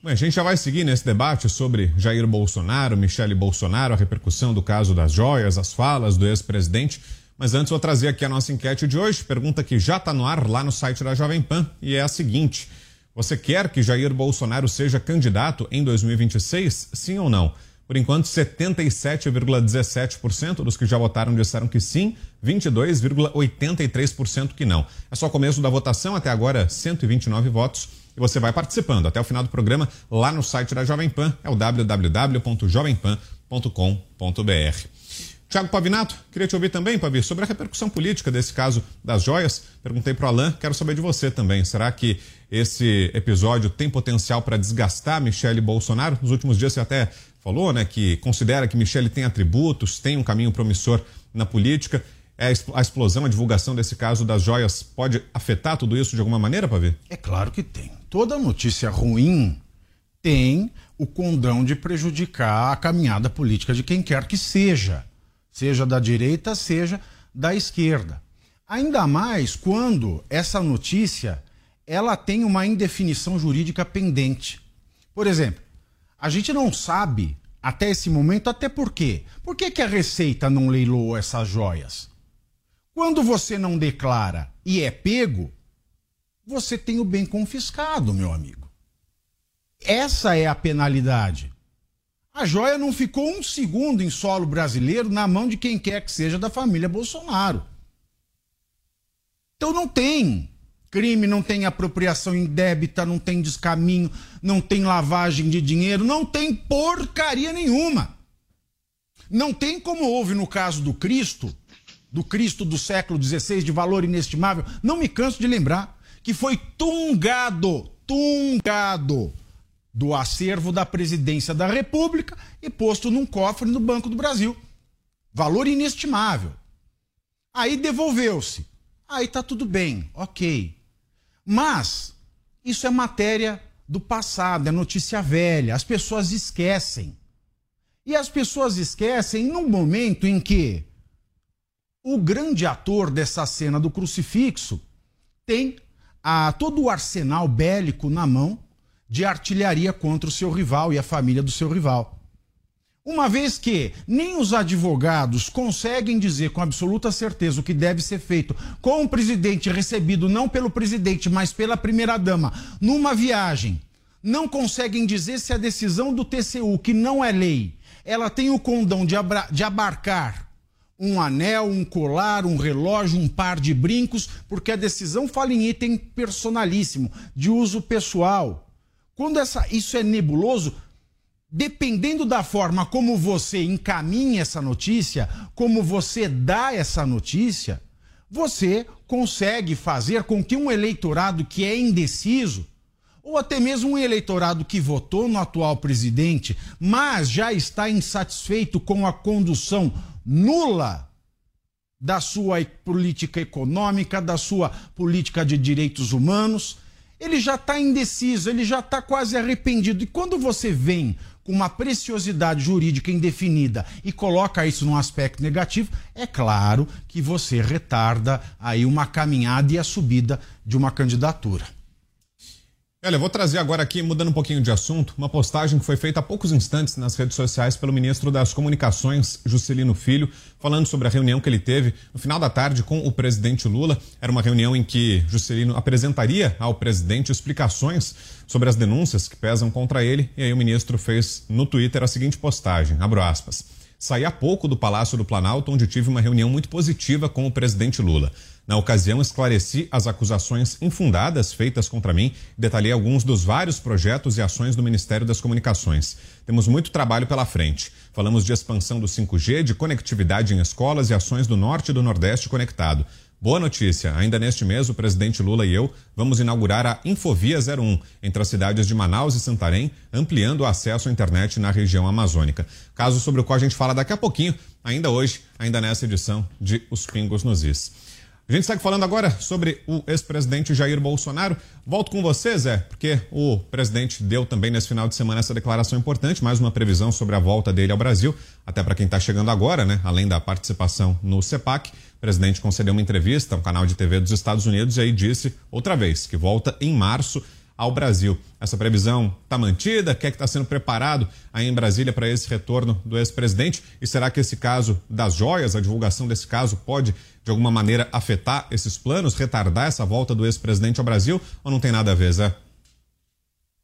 Bom, a gente já vai seguir nesse debate sobre Jair Bolsonaro, Michele Bolsonaro, a repercussão do caso das joias, as falas do ex-presidente. Mas antes vou trazer aqui a nossa enquete de hoje, pergunta que já está no ar lá no site da Jovem Pan, e é a seguinte: você quer que Jair Bolsonaro seja candidato em 2026? Sim ou não? Por enquanto, 77,17% dos que já votaram disseram que sim, 22,83% que não. É só o começo da votação, até agora 129 votos. E você vai participando até o final do programa lá no site da Jovem Pan, é o www.jovempan.com.br. Tiago Pavinato, queria te ouvir também, Pavi, sobre a repercussão política desse caso das joias. Perguntei para o Alain, quero saber de você também. Será que esse episódio tem potencial para desgastar Michele Bolsonaro? Nos últimos dias você até falou, né, que considera que Michele tem atributos, tem um caminho promissor na política. É a explosão, a divulgação desse caso das joias pode afetar tudo isso de alguma maneira, Pavi? É claro que tem. Toda notícia ruim tem o condão de prejudicar a caminhada política de quem quer que seja, seja da direita, seja da esquerda. Ainda mais quando essa notícia ela tem uma indefinição jurídica pendente. Por exemplo, a gente não sabe até esse momento, até por quê? Por que, que a Receita não leiloou essas joias? Quando você não declara e é pego, você tem o bem confiscado, meu amigo. Essa é a penalidade. A joia não ficou um segundo em solo brasileiro na mão de quem quer que seja da família Bolsonaro. Então não tem crime, não tem apropriação indébita, não tem descaminho, não tem lavagem de dinheiro, não tem porcaria nenhuma. Não tem como houve no caso do Cristo, do Cristo do século XVI, de valor inestimável, não me canso de lembrar, que foi tungado, tungado do acervo da presidência da República e posto num cofre no Banco do Brasil. Valor inestimável. Aí devolveu-se. Aí tá tudo bem, ok. Mas isso é matéria do passado, é notícia velha. As pessoas esquecem. E as pessoas esquecem num momento em que o grande ator dessa cena do crucifixo tem a, todo o arsenal bélico na mão de artilharia contra o seu rival e a família do seu rival. Uma vez que nem os advogados conseguem dizer com absoluta certeza o que deve ser feito com o presidente recebido não pelo presidente, mas pela primeira-dama, numa viagem, não conseguem dizer se a decisão do TCU, que não é lei, ela tem o condão de, de abarcar um anel, um colar, um relógio, um par de brincos, porque a decisão fala em item personalíssimo, de uso pessoal. Quando essa, isso é nebuloso, dependendo da forma como você encaminha essa notícia, como você dá essa notícia, você consegue fazer com que um eleitorado que é indeciso, ou até mesmo um eleitorado que votou no atual presidente, mas já está insatisfeito com a condução nula da sua política econômica, da sua política de direitos humanos, ele já está indeciso, ele já está quase arrependido. E quando você vem uma preciosidade jurídica indefinida e coloca isso num aspecto negativo, é claro que você retarda aí uma caminhada e a subida de uma candidatura. Olha, eu vou trazer agora aqui, mudando um pouquinho de assunto, uma postagem que foi feita há poucos instantes nas redes sociais pelo ministro das Comunicações, Juscelino Filho, falando sobre a reunião que ele teve no final da tarde com o presidente Lula. Era uma reunião em que Juscelino apresentaria ao presidente explicações sobre as denúncias que pesam contra ele, e aí o ministro fez no Twitter a seguinte postagem, abro aspas. Saí há pouco do Palácio do Planalto, onde tive uma reunião muito positiva com o presidente Lula. Na ocasião, esclareci as acusações infundadas feitas contra mim e detalhei alguns dos vários projetos e ações do Ministério das Comunicações. Temos muito trabalho pela frente. Falamos de expansão do 5G, de conectividade em escolas e ações do Norte e do Nordeste conectado. Boa notícia, ainda neste mês o presidente Lula e eu vamos inaugurar a Infovia 01 entre as cidades de Manaus e Santarém, ampliando o acesso à internet na região amazônica. Caso sobre o qual a gente fala daqui a pouquinho, ainda hoje, ainda nessa edição de Os Pingos nos Is. A gente segue falando agora sobre o ex-presidente Jair Bolsonaro. Volto com você, Zé, porque o presidente deu também nesse final de semana essa declaração importante, mais uma previsão sobre a volta dele ao Brasil, até para quem está chegando agora, né? Além da participação no CEPAC, o presidente concedeu uma entrevista a um canal de TV dos Estados Unidos e aí disse outra vez que volta em março ao Brasil. Essa previsão está mantida? Quer que está sendo preparado aí em Brasília para esse retorno do ex-presidente? E será que esse caso das joias, a divulgação desse caso, pode de alguma maneira afetar esses planos, retardar essa volta do ex-presidente ao Brasil? Ou não tem nada a ver, Zé?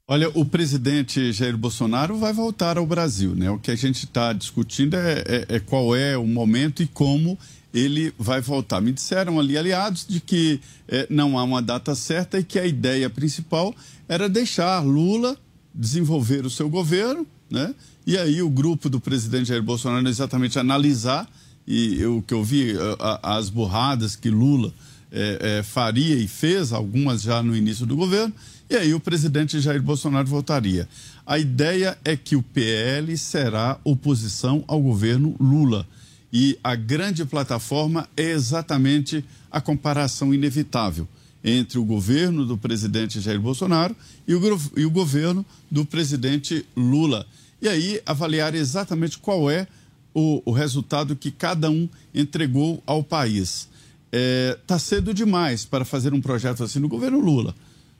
Olha, o presidente Jair Bolsonaro vai voltar ao Brasil, né? O que a gente está discutindo é, é, é, qual é o momento e como ele vai voltar. Me disseram ali aliados de que é, não há uma data certa e que a ideia principal era deixar Lula desenvolver o seu governo, né? E aí o grupo do presidente Jair Bolsonaro exatamente analisar e o que eu vi as burradas que Lula é, faria e fez, algumas já no início do governo, e aí o presidente Jair Bolsonaro voltaria. A ideia é que o PL será oposição ao governo Lula. E a grande plataforma é exatamente a comparação inevitável entre o governo do presidente Jair Bolsonaro e o, e o governo do presidente Lula. E aí avaliar exatamente qual é o, o resultado que cada um entregou ao país. Está é, tá cedo demais para fazer um projeto assim no governo Lula.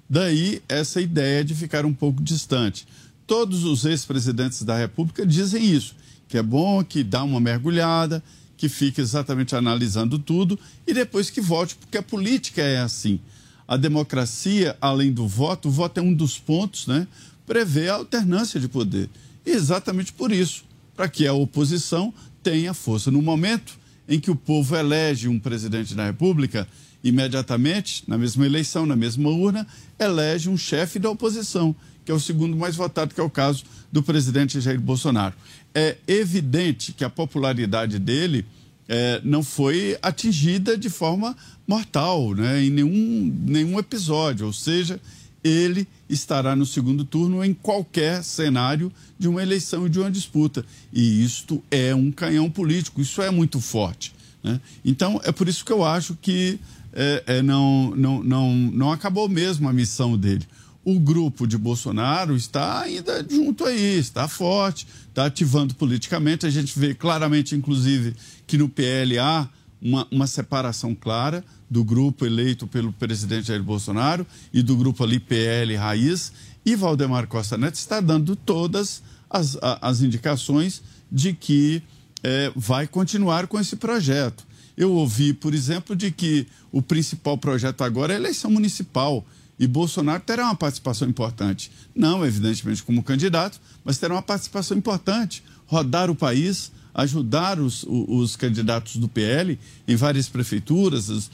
Daí essa ideia de ficar um pouco distante. Todos os ex-presidentes da República dizem isso que é bom, que dá uma mergulhada, que fique exatamente analisando tudo e depois que vote, porque a política é assim. A democracia, além do voto, o voto é um dos pontos, né? Prevê a alternância de poder. E exatamente por isso, para que a oposição tenha força. No momento em que o povo elege um presidente da República, imediatamente, na mesma eleição, na mesma urna, elege um chefe da oposição, que é o segundo mais votado, que é o caso do presidente Jair Bolsonaro é evidente que a popularidade dele é, não foi atingida de forma mortal, né, em nenhum, nenhum episódio. Ou seja, ele estará no segundo turno em qualquer cenário de uma eleição e de uma disputa. E isto é um canhão político, isso é muito forte. Né? Então, é por isso que eu acho que é, é, não, não, não, não acabou mesmo a missão dele o grupo de Bolsonaro está ainda junto aí, está forte, está ativando politicamente. A gente vê claramente, inclusive, que no PL há uma, uma separação clara do grupo eleito pelo presidente Jair Bolsonaro e do grupo ali PL Raiz. E Valdemar Costa Neto está dando todas as, as indicações de que é, vai continuar com esse projeto. Eu ouvi, por exemplo, de que o principal projeto agora é a eleição municipal e Bolsonaro terá uma participação importante. Não, evidentemente, como candidato, mas terá uma participação importante. Rodar o país, ajudar os, os candidatos do PL em várias prefeituras as,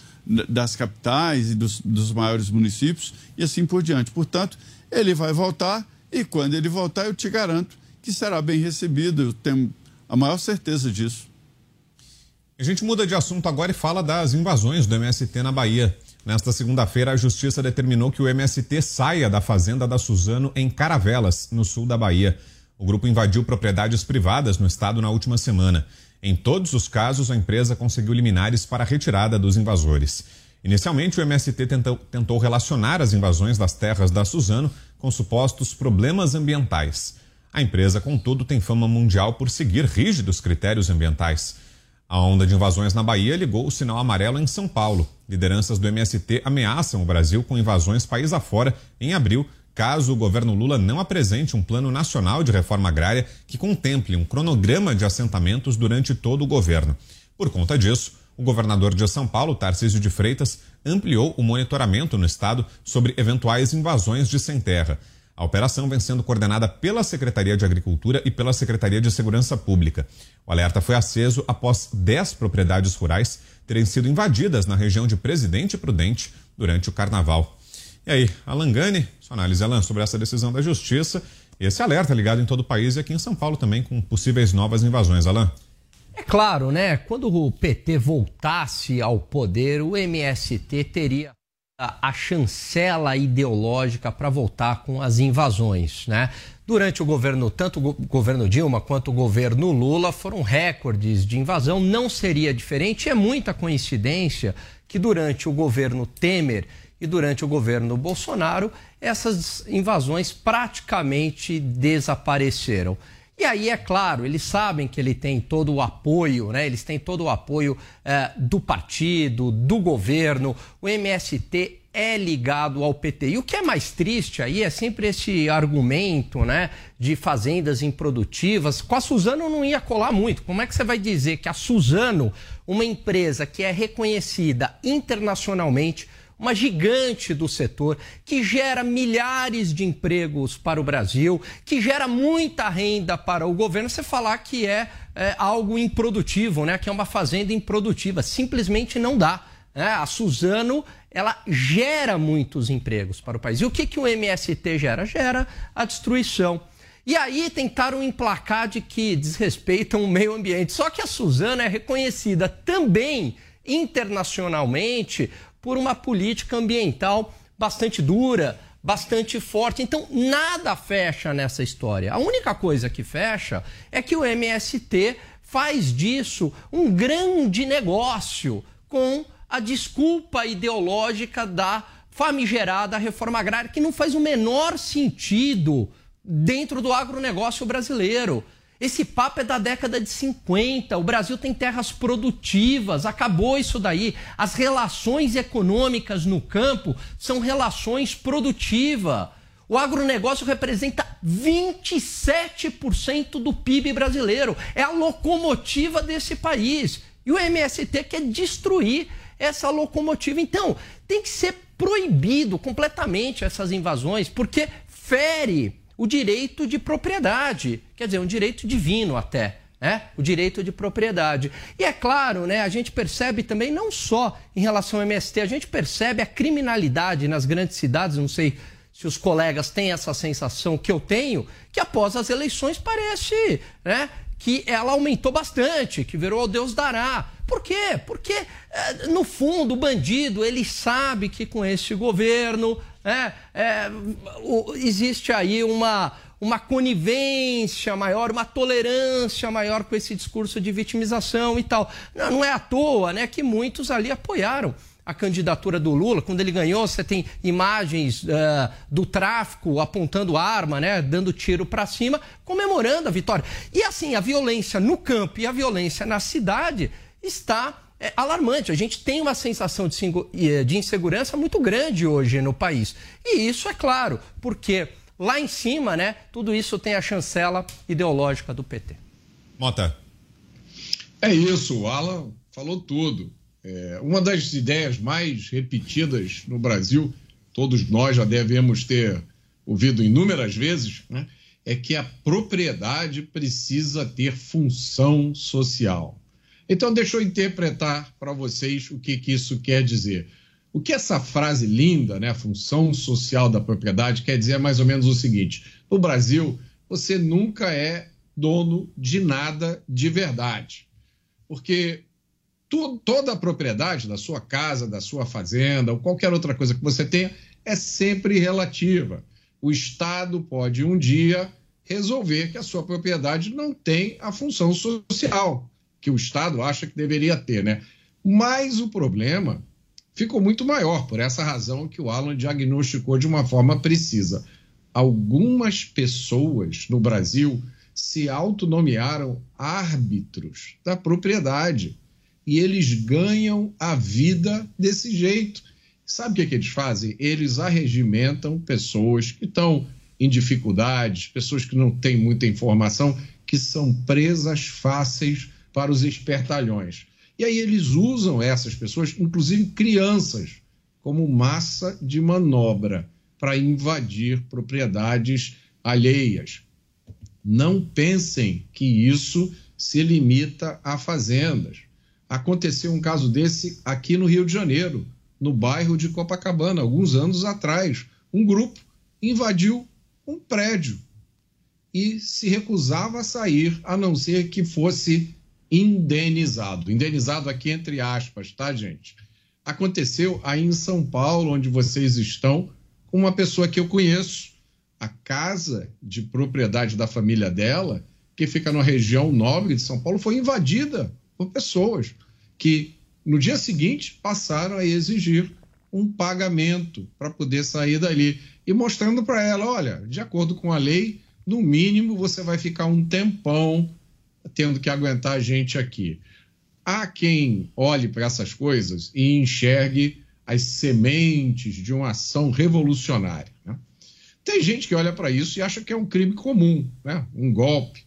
das capitais e dos, dos maiores municípios e assim por diante. Portanto, ele vai voltar e quando ele voltar, eu te garanto que será bem recebido, eu tenho a maior certeza disso. A gente muda de assunto agora e fala das invasões do MST na Bahia. Nesta segunda-feira, a Justiça determinou que o MST saia da fazenda da Suzano em Caravelas, no sul da Bahia. O grupo invadiu propriedades privadas no estado na última semana. Em todos os casos, a empresa conseguiu liminares para a retirada dos invasores. Inicialmente, o MST tentou, tentou relacionar as invasões das terras da Suzano com supostos problemas ambientais. A empresa, contudo, tem fama mundial por seguir rígidos critérios ambientais. A onda de invasões na Bahia ligou o sinal amarelo em São Paulo. Lideranças do MST ameaçam o Brasil com invasões país afora em abril, caso o governo Lula não apresente um plano nacional de reforma agrária que contemple um cronograma de assentamentos durante todo o governo. Por conta disso, o governador de São Paulo, Tarcísio de Freitas, ampliou o monitoramento no estado sobre eventuais invasões de sem terra. A operação vem sendo coordenada pela Secretaria de Agricultura e pela Secretaria de Segurança Pública. O alerta foi aceso após 10 propriedades rurais terem sido invadidas na região de Presidente Prudente durante o carnaval. E aí, Alan Gani, sua análise, Alan, sobre essa decisão da Justiça. Esse alerta ligado em todo o país e aqui em São Paulo também, com possíveis novas invasões, Alan. É claro, né? Quando o PT voltasse ao poder, o MST teria a chancela ideológica para voltar com as invasões, né? Durante o governo, tanto o governo Dilma quanto o governo Lula foram recordes de invasão, não seria diferente. É muita coincidência que durante o governo Temer e durante o governo Bolsonaro essas invasões praticamente desapareceram. E aí, é claro, eles sabem que ele tem todo o apoio, né? Eles têm todo o apoio é, do partido, do governo. O MST é ligado ao PT. E o que é mais triste aí é sempre esse argumento, né, de fazendas improdutivas. Com a Suzano não ia colar muito. Como é que você vai dizer que a Suzano, uma empresa que é reconhecida internacionalmente, uma gigante do setor, que gera milhares de empregos para o Brasil, que gera muita renda para o governo, você falar que é, é algo improdutivo, né? que é uma fazenda improdutiva. Simplesmente não dá. Né? A Suzano ela gera muitos empregos para o país. E o que, que o MST gera? Gera a destruição. E aí tentaram emplacar de que desrespeitam o meio ambiente. Só que a Suzano é reconhecida também internacionalmente por uma política ambiental bastante dura, bastante forte. Então, nada fecha nessa história. A única coisa que fecha é que o MST faz disso um grande negócio com a desculpa ideológica da famigerada reforma agrária, que não faz o menor sentido dentro do agronegócio brasileiro. Esse papo é da década de 50. O Brasil tem terras produtivas, acabou isso daí. As relações econômicas no campo são relações produtivas. O agronegócio representa 27% do PIB brasileiro. É a locomotiva desse país. E o MST quer destruir essa locomotiva. Então, tem que ser proibido completamente essas invasões, porque fere o direito de propriedade, quer dizer, um direito divino até. né? o direito de propriedade. E é claro, né, a gente percebe também, não só em relação ao MST, a gente percebe a criminalidade nas grandes cidades, não sei se os colegas têm essa sensação que eu tenho, que após as eleições parece né, que ela aumentou bastante, que virou ao Deus dará. Por quê? Porque, eh, no fundo, o bandido, ele sabe que com esse governo é, é, o, existe aí uma, uma conivência maior, uma tolerância maior com esse discurso de vitimização e tal. Não, não é à toa né, que muitos ali apoiaram a candidatura do Lula. Quando ele ganhou, você tem imagens uh, do tráfico apontando arma, né, dando tiro para cima, comemorando a vitória. E assim, a violência no campo e a violência na cidade está é alarmante. A gente tem uma sensação de, eh, de insegurança muito grande hoje no país. E isso é claro, porque lá em cima, né, tudo isso tem a chancela ideológica do PT. Mota. É isso, o Alan falou tudo. É, uma das ideias mais repetidas no Brasil, todos nós já devemos ter ouvido inúmeras vezes, né, é que a propriedade precisa ter função social. Então, deixa eu interpretar para vocês o que, que isso quer dizer. O que essa frase linda, né, função social da propriedade, quer dizer é mais ou menos o seguinte: no Brasil, você nunca é dono de nada de verdade. Porque tu, toda a propriedade da sua casa, da sua fazenda, ou qualquer outra coisa que você tenha, é sempre relativa. O Estado pode um dia resolver que a sua propriedade não tem a função social que o Estado acha que deveria ter, né? Mas o problema ficou muito maior, por essa razão que o Alan diagnosticou de uma forma precisa. Algumas pessoas no Brasil se autonomearam árbitros da propriedade e eles ganham a vida desse jeito. Sabe o que, é que eles fazem? Eles arregimentam pessoas que estão em dificuldades, pessoas que não têm muita informação, que são presas fáceis para os espertalhões. E aí eles usam essas pessoas, inclusive crianças, como massa de manobra para invadir propriedades alheias. Não pensem que isso se limita a fazendas. Aconteceu um caso desse aqui no Rio de Janeiro, no bairro de Copacabana, alguns anos atrás. Um grupo invadiu um prédio e se recusava a sair, a não ser que fosse indenizado. Indenizado aqui entre aspas, tá, gente? Aconteceu aí em São Paulo, onde vocês estão, com uma pessoa que eu conheço. A casa de propriedade da família dela, que fica na região nobre de São Paulo, foi invadida por pessoas que no dia seguinte passaram a exigir um pagamento para poder sair dali e mostrando para ela, olha, de acordo com a lei, no mínimo você vai ficar um tempão tendo que aguentar a gente aqui. Há quem olhe para essas coisas e enxergue as sementes de uma ação revolucionária. Né? Tem gente que olha para isso e acha que é um crime comum, né? um golpe,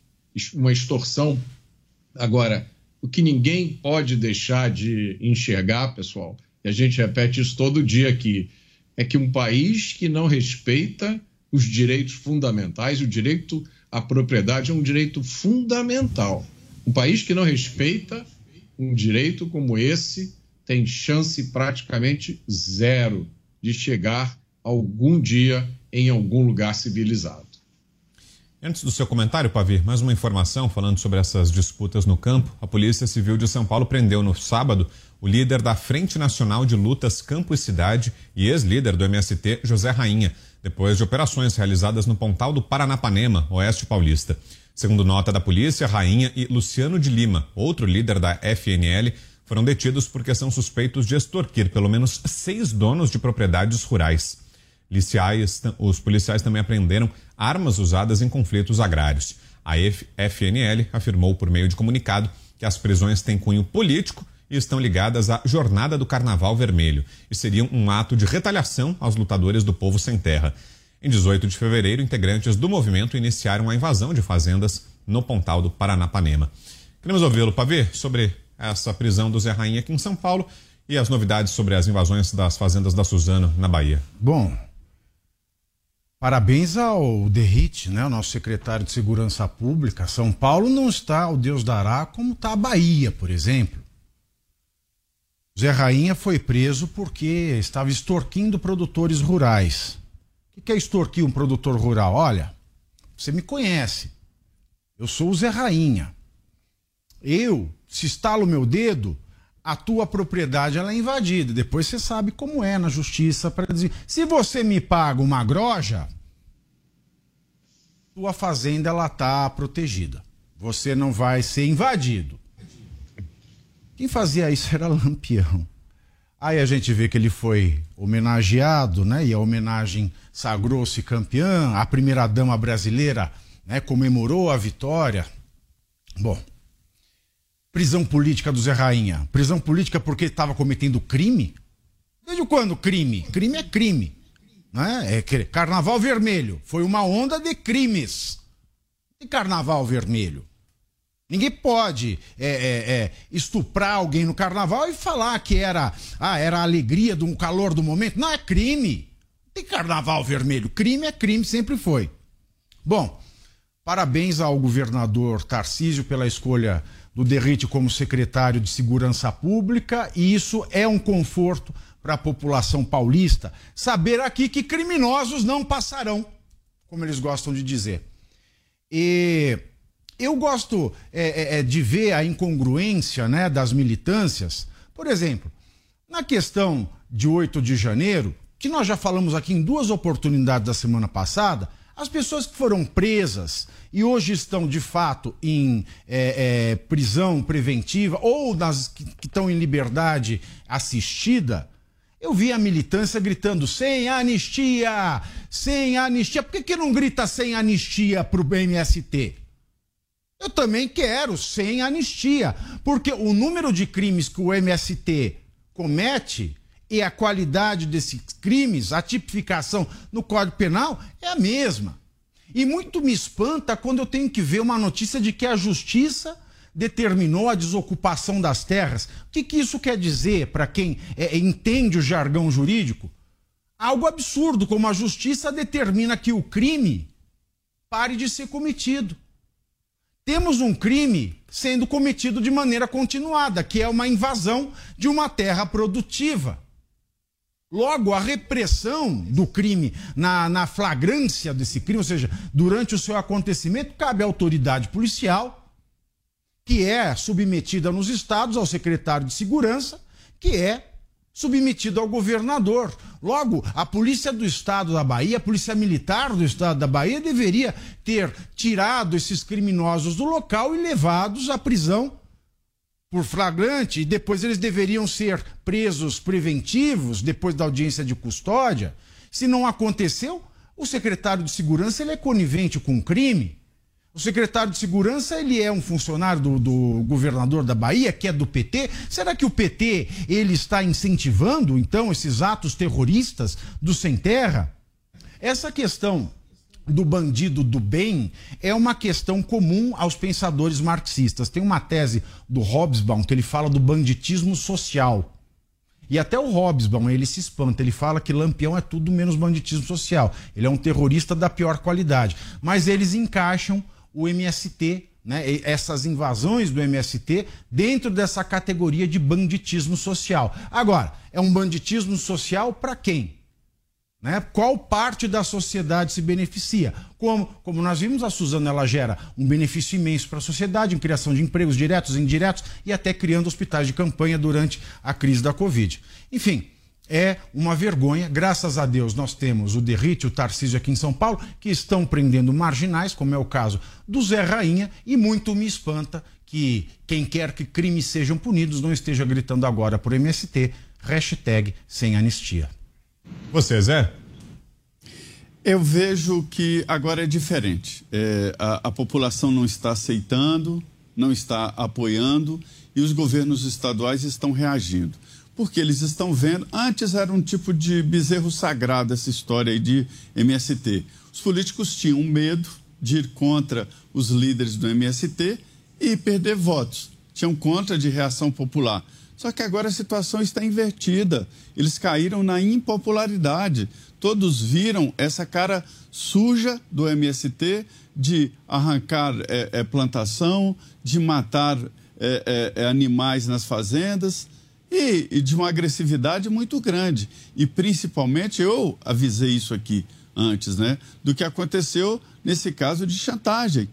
uma extorsão. Agora, o que ninguém pode deixar de enxergar, pessoal, e a gente repete isso todo dia aqui, é que um país que não respeita os direitos fundamentais, o direito à propriedade é um direito fundamental. Um país que não respeita um direito como esse tem chance praticamente zero de chegar algum dia em algum lugar civilizado. Antes do seu comentário, Pavir, mais uma informação falando sobre essas disputas no campo. A Polícia Civil de São Paulo prendeu no sábado o líder da Frente Nacional de Lutas Campo e Cidade e ex-líder do MST, José Rainha, depois de operações realizadas no Pontal do Paranapanema, oeste paulista. Segundo nota da polícia, Rainha e Luciano de Lima, outro líder da FNL, foram detidos porque são suspeitos de extorquir pelo menos seis donos de propriedades rurais. Os policiais também apreenderam armas usadas em conflitos agrários. A FNL afirmou por meio de comunicado que as prisões têm cunho político e estão ligadas à Jornada do Carnaval Vermelho e seriam um ato de retaliação aos lutadores do povo sem terra. Em 18 de fevereiro, integrantes do movimento iniciaram a invasão de fazendas no Pontal do Paranapanema. Queremos ouvi-lo, Pavê, sobre essa prisão do Zé Rainha aqui em São Paulo e as novidades sobre as invasões das fazendas da Suzano na Bahia. Bom, Parabéns ao Derrite, né, o nosso secretário de Segurança Pública. São Paulo não está o Deus dará como está a Bahia, por exemplo. Zé Rainha foi preso porque estava extorquindo produtores rurais. O que é extorquir um produtor rural? Olha, você me conhece. Eu sou o Zé Rainha. Eu, se estalo meu dedo, a tua propriedade ela é invadida. Depois você sabe como é na justiça para dizer. Se você me paga uma groja, tua fazenda ela tá protegida. Você não vai ser invadido. Quem fazia isso era Lampião. Aí a gente vê que ele foi homenageado, né? E a homenagem sagrou-se campeã. A primeira dama brasileira, né, comemorou a vitória. Bom, prisão política do Zé Rainha? Prisão política porque estava cometendo crime? Desde quando crime? Crime é crime. Né? É carnaval vermelho. Foi uma onda de crimes. E carnaval vermelho? Ninguém pode é, é, é, estuprar alguém no carnaval e falar que era, ah, era a alegria do calor do momento. Não, é crime. Tem carnaval vermelho. Crime é crime, sempre foi. Bom, Parabéns ao governador Tarcísio pela escolha do Derrite como secretário de Segurança Pública, e isso é um conforto para a população paulista saber aqui que criminosos não passarão, como eles gostam de dizer. E eu gosto é, é, de ver a incongruência né, das militâncias. Por exemplo, na questão de 8 de janeiro, que nós já falamos aqui em duas oportunidades da semana passada, as pessoas que foram presas e hoje estão de fato em é, é, prisão preventiva ou que, que estão em liberdade assistida, eu vi a militância gritando sem anistia, sem anistia. Por que, que não grita sem anistia para o MST? Eu também quero sem anistia, porque o número de crimes que o MST comete e a qualidade desses crimes, a tipificação no Código Penal é a mesma. E muito me espanta quando eu tenho que ver uma notícia de que a justiça determinou a desocupação das terras. O que, que isso quer dizer para quem é, entende o jargão jurídico? Algo absurdo, como a justiça determina que o crime pare de ser cometido. Temos um crime sendo cometido de maneira continuada, que é uma invasão de uma terra produtiva. Logo, a repressão do crime, na, na flagrância desse crime, ou seja, durante o seu acontecimento, cabe à autoridade policial, que é submetida nos estados ao secretário de segurança, que é submetido ao governador. Logo, a polícia do estado da Bahia, a polícia militar do estado da Bahia, deveria ter tirado esses criminosos do local e levados à prisão por flagrante e depois eles deveriam ser presos preventivos depois da audiência de custódia. Se não aconteceu, o secretário de segurança ele é conivente com o crime. O secretário de segurança ele é um funcionário do, do, governador da Bahia, que é do PT. Será que o PT ele está incentivando então esses atos terroristas do sem terra? Essa questão do bandido do bem é uma questão comum aos pensadores marxistas. Tem uma tese do Hobsbawm que ele fala do banditismo social. E até o Hobsbawm, ele se espanta, ele fala que Lampião é tudo menos banditismo social. Ele é um terrorista da pior qualidade. Mas eles encaixam o MST, né, essas invasões do MST, dentro dessa categoria de banditismo social. Agora, é um banditismo social para quem? Né? Qual parte da sociedade se beneficia? Como, como nós vimos, a Suzana ela gera um benefício imenso para a sociedade, em criação de empregos diretos e indiretos e até criando hospitais de campanha durante a crise da Covid. Enfim, é uma vergonha. Graças a Deus, nós temos o Derrite, o Tarcísio aqui em São Paulo, que estão prendendo marginais, como é o caso do Zé Rainha, e muito me espanta que quem quer que crimes sejam punidos não esteja gritando agora por MST, hashtag sem anistia. Você, Zé? Eu vejo que agora é diferente. É, a, a população não está aceitando, não está apoiando e os governos estaduais estão reagindo. Porque eles estão vendo. Antes era um tipo de bezerro sagrado essa história aí de MST. Os políticos tinham medo de ir contra os líderes do MST e perder votos. Tinham contra de reação popular. Só que agora a situação está invertida. Eles caíram na impopularidade. Todos viram essa cara suja do MST de arrancar é, é, plantação, de matar é, animais nas fazendas e, e de uma agressividade muito grande. E principalmente, eu avisei isso aqui antes, né? Do que aconteceu nesse caso de chantagem.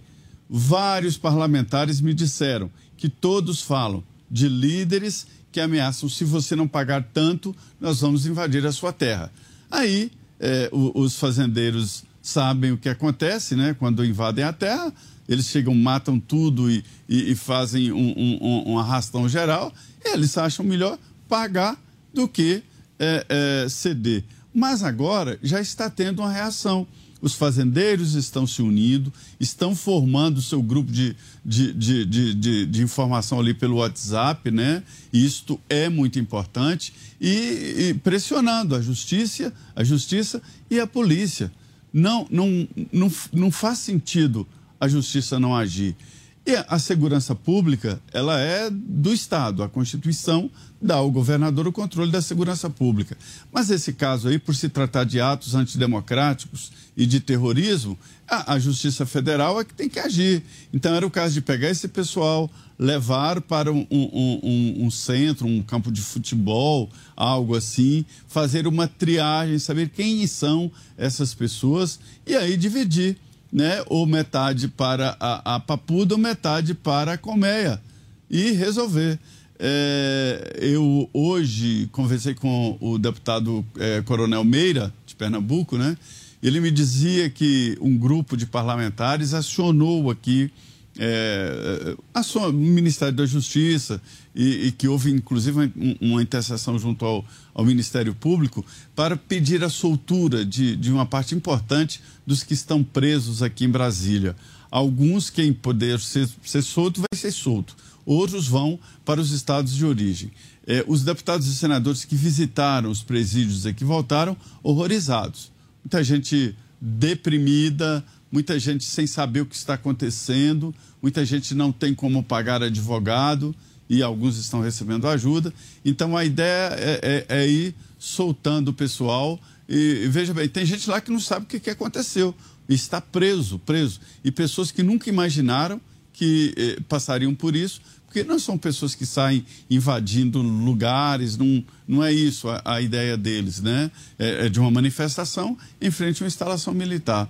Vários parlamentares me disseram que todos falam de líderes que ameaçam: se você não pagar tanto, nós vamos invadir a sua terra. Aí é, os fazendeiros sabem o que acontece, né? Quando invadem a terra, eles chegam, matam tudo e, e, e fazem um, um, um, arrastão geral. Eles acham melhor pagar do que é, é, ceder. Mas agora já está tendo uma reação os fazendeiros estão se unindo, estão formando seu grupo de, de, de, de, de informação ali pelo WhatsApp, né? Isto é muito importante e, e, pressionando a justiça, a justiça e a polícia. Não, não, não, não faz sentido a justiça não agir. E a segurança pública, ela é do Estado. A Constituição dá ao governador o controle da segurança pública. Mas esse caso aí, por se tratar de atos antidemocráticos e de terrorismo, a, a Justiça Federal é que tem que agir. Então era o caso de pegar esse pessoal, levar para um, um, um, um centro, um campo de futebol, algo assim, fazer uma triagem, saber quem são essas pessoas e aí dividir né? ou metade para a, a Papuda ou metade para a Colmeia e resolver. É, eu hoje conversei com o deputado é, Coronel Meira, de Pernambuco, né? Ele me dizia que um grupo de parlamentares acionou aqui é, o Ministério da Justiça e, e que houve inclusive uma, uma intercessão junto ao, ao, Ministério Público para pedir a soltura de, de uma parte importante dos que estão presos aqui em Brasília. Alguns, quem puder ser, ser solto, vai ser solto. Outros vão para os estados de origem. É, os deputados e senadores que visitaram os presídios aqui voltaram horrorizados. Muita gente deprimida, muita gente sem saber o que está acontecendo, muita gente não tem como pagar advogado e alguns estão recebendo ajuda. Então a ideia é, é, é ir soltando o pessoal. E, e, veja bem, tem gente lá que não sabe o que, que aconteceu. Está preso, preso. E pessoas que nunca imaginaram que eh, passariam por isso, porque não são pessoas que saem invadindo lugares, não, não é isso a, a ideia deles, né? É, é de uma manifestação em frente a uma instalação militar.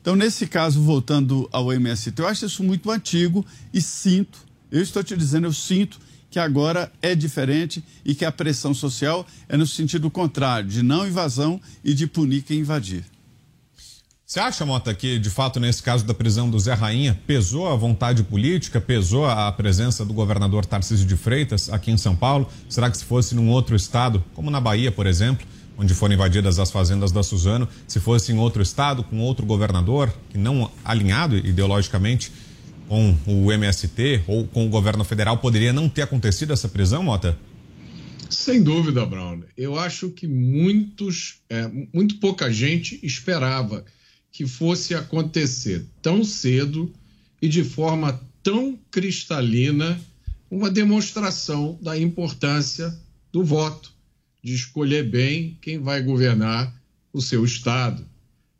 Então, nesse caso, voltando ao MST, eu acho isso muito antigo e sinto, eu estou te dizendo, eu sinto que agora é diferente e que a pressão social é no sentido contrário, de não invasão e de punir quem invadir. Você acha, Mota, que de fato nesse caso da prisão do Zé Rainha pesou a vontade política, pesou a presença do governador Tarcísio de Freitas aqui em São Paulo? Será que se fosse num outro estado, como na Bahia, por exemplo, onde foram invadidas as fazendas da Suzano, se fosse em outro estado, com outro governador, que não alinhado ideologicamente com o MST ou com o governo federal, poderia não ter acontecido essa prisão, Mota? Sem dúvida, Brown. Eu acho que muitos, é, muito pouca gente esperava que fosse acontecer tão cedo e de forma tão cristalina uma demonstração da importância do voto de escolher bem quem vai governar o seu estado.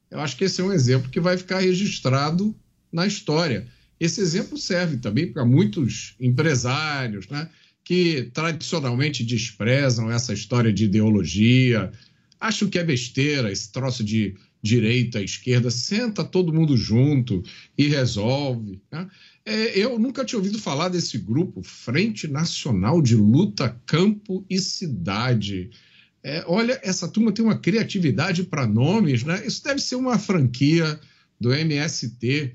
Eu acho que esse é um exemplo que vai ficar registrado na história. Esse exemplo serve também para muitos empresários, né, que tradicionalmente desprezam essa história de ideologia, acham que é besteira esse troço de direita, esquerda, senta todo mundo junto e resolve. Né? É, eu nunca tinha ouvido falar desse grupo, Frente Nacional de Luta Campo e Cidade. É, olha, essa turma tem uma criatividade para nomes, né? Isso deve ser uma franquia do MST.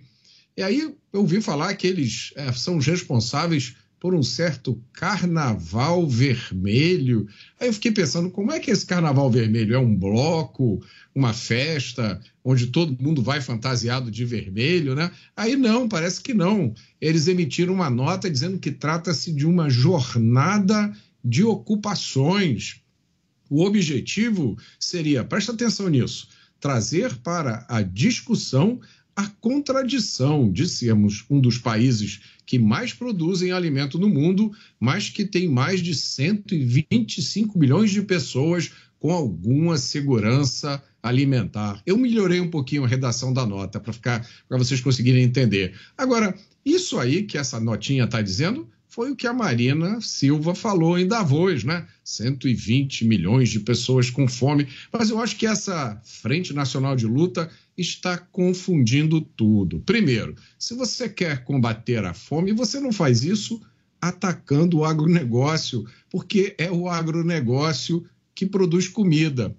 E aí eu ouvi falar que eles é, são os responsáveis por um certo carnaval vermelho. Aí eu fiquei pensando, como é que esse carnaval vermelho é um bloco, uma festa onde todo mundo vai fantasiado de vermelho, né? Aí não, parece que não. Eles emitiram uma nota dizendo que trata-se de uma jornada de ocupações. O objetivo seria, presta atenção nisso, trazer para a discussão a contradição de sermos um dos países que mais produzem alimento no mundo, mas que tem mais de 125 milhões de pessoas com alguma segurança alimentar. Eu melhorei um pouquinho a redação da nota para ficar para vocês conseguirem entender. Agora, isso aí que essa notinha está dizendo foi o que a Marina Silva falou em Davos, né? 120 milhões de pessoas com fome. Mas eu acho que essa Frente Nacional de Luta está confundindo tudo. Primeiro, se você quer combater a fome, você não faz isso atacando o agronegócio, porque é o agronegócio que produz comida.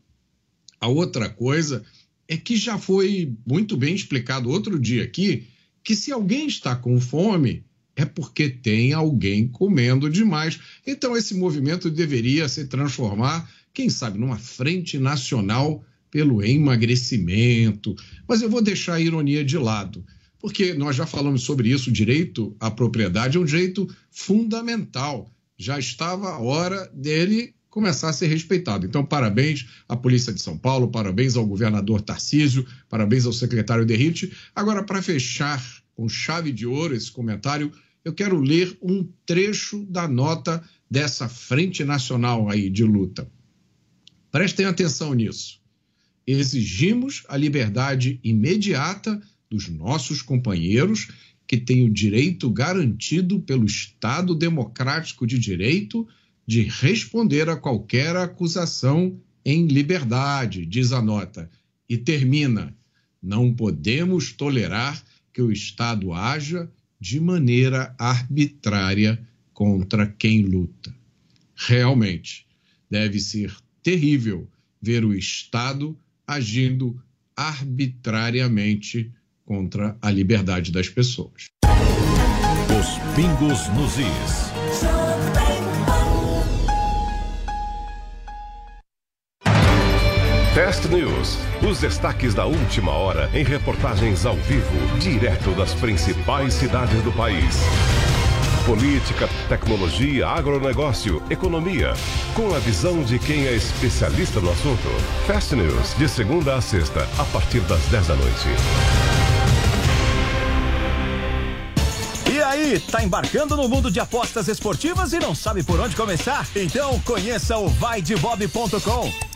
A outra coisa é que já foi muito bem explicado outro dia aqui que se alguém está com fome, é porque tem alguém comendo demais. Então, esse movimento deveria se transformar, quem sabe, numa frente nacional pelo emagrecimento. Mas eu vou deixar a ironia de lado, porque nós já falamos sobre isso: o direito à propriedade é um direito fundamental. Já estava a hora dele começar a ser respeitado. Então, parabéns à Polícia de São Paulo, parabéns ao governador Tarcísio, parabéns ao secretário Derrite. Agora, para fechar com chave de ouro esse comentário, eu quero ler um trecho da nota dessa Frente Nacional aí de luta. Prestem atenção nisso. Exigimos a liberdade imediata dos nossos companheiros que têm o direito garantido pelo Estado Democrático de Direito de responder a qualquer acusação em liberdade, diz a nota. E termina: não podemos tolerar que o Estado haja de maneira arbitrária contra quem luta. Realmente, deve ser terrível ver o Estado agindo arbitrariamente contra a liberdade das pessoas. Os pingos nos is. Test News. Os destaques da última hora em reportagens ao vivo, direto das principais cidades do país. Política, tecnologia, agronegócio, economia. Com a visão de quem é especialista no assunto. Fast News, de segunda a sexta, a partir das 10 da noite. E aí, tá embarcando no mundo de apostas esportivas e não sabe por onde começar? Então conheça o vaidebob.com.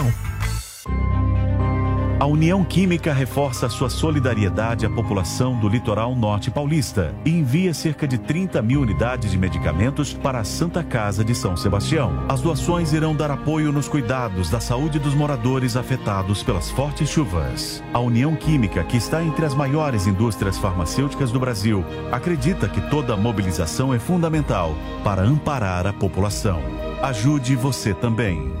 A União Química reforça sua solidariedade à população do litoral norte paulista e envia cerca de 30 mil unidades de medicamentos para a Santa Casa de São Sebastião. As doações irão dar apoio nos cuidados da saúde dos moradores afetados pelas fortes chuvas. A União Química, que está entre as maiores indústrias farmacêuticas do Brasil, acredita que toda mobilização é fundamental para amparar a população. Ajude você também.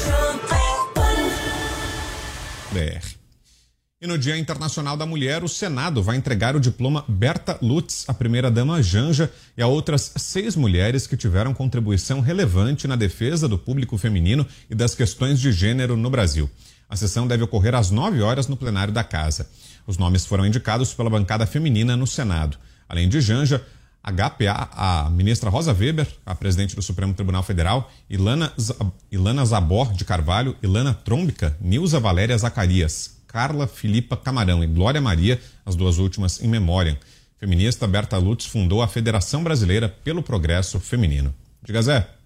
E no Dia Internacional da Mulher, o Senado vai entregar o diploma Berta Lutz, a primeira-dama Janja, e a outras seis mulheres que tiveram contribuição relevante na defesa do público feminino e das questões de gênero no Brasil. A sessão deve ocorrer às 9 horas no plenário da Casa. Os nomes foram indicados pela bancada feminina no Senado. Além de Janja, HPA, a ministra Rosa Weber, a presidente do Supremo Tribunal Federal, Ilana, Ilana Zabor de Carvalho, Ilana Trombica, Nilza Valéria Zacarias, Carla Filipa Camarão e Glória Maria, as duas últimas em memória. Feminista Berta Lutz fundou a Federação Brasileira pelo Progresso Feminino. Diga Zé.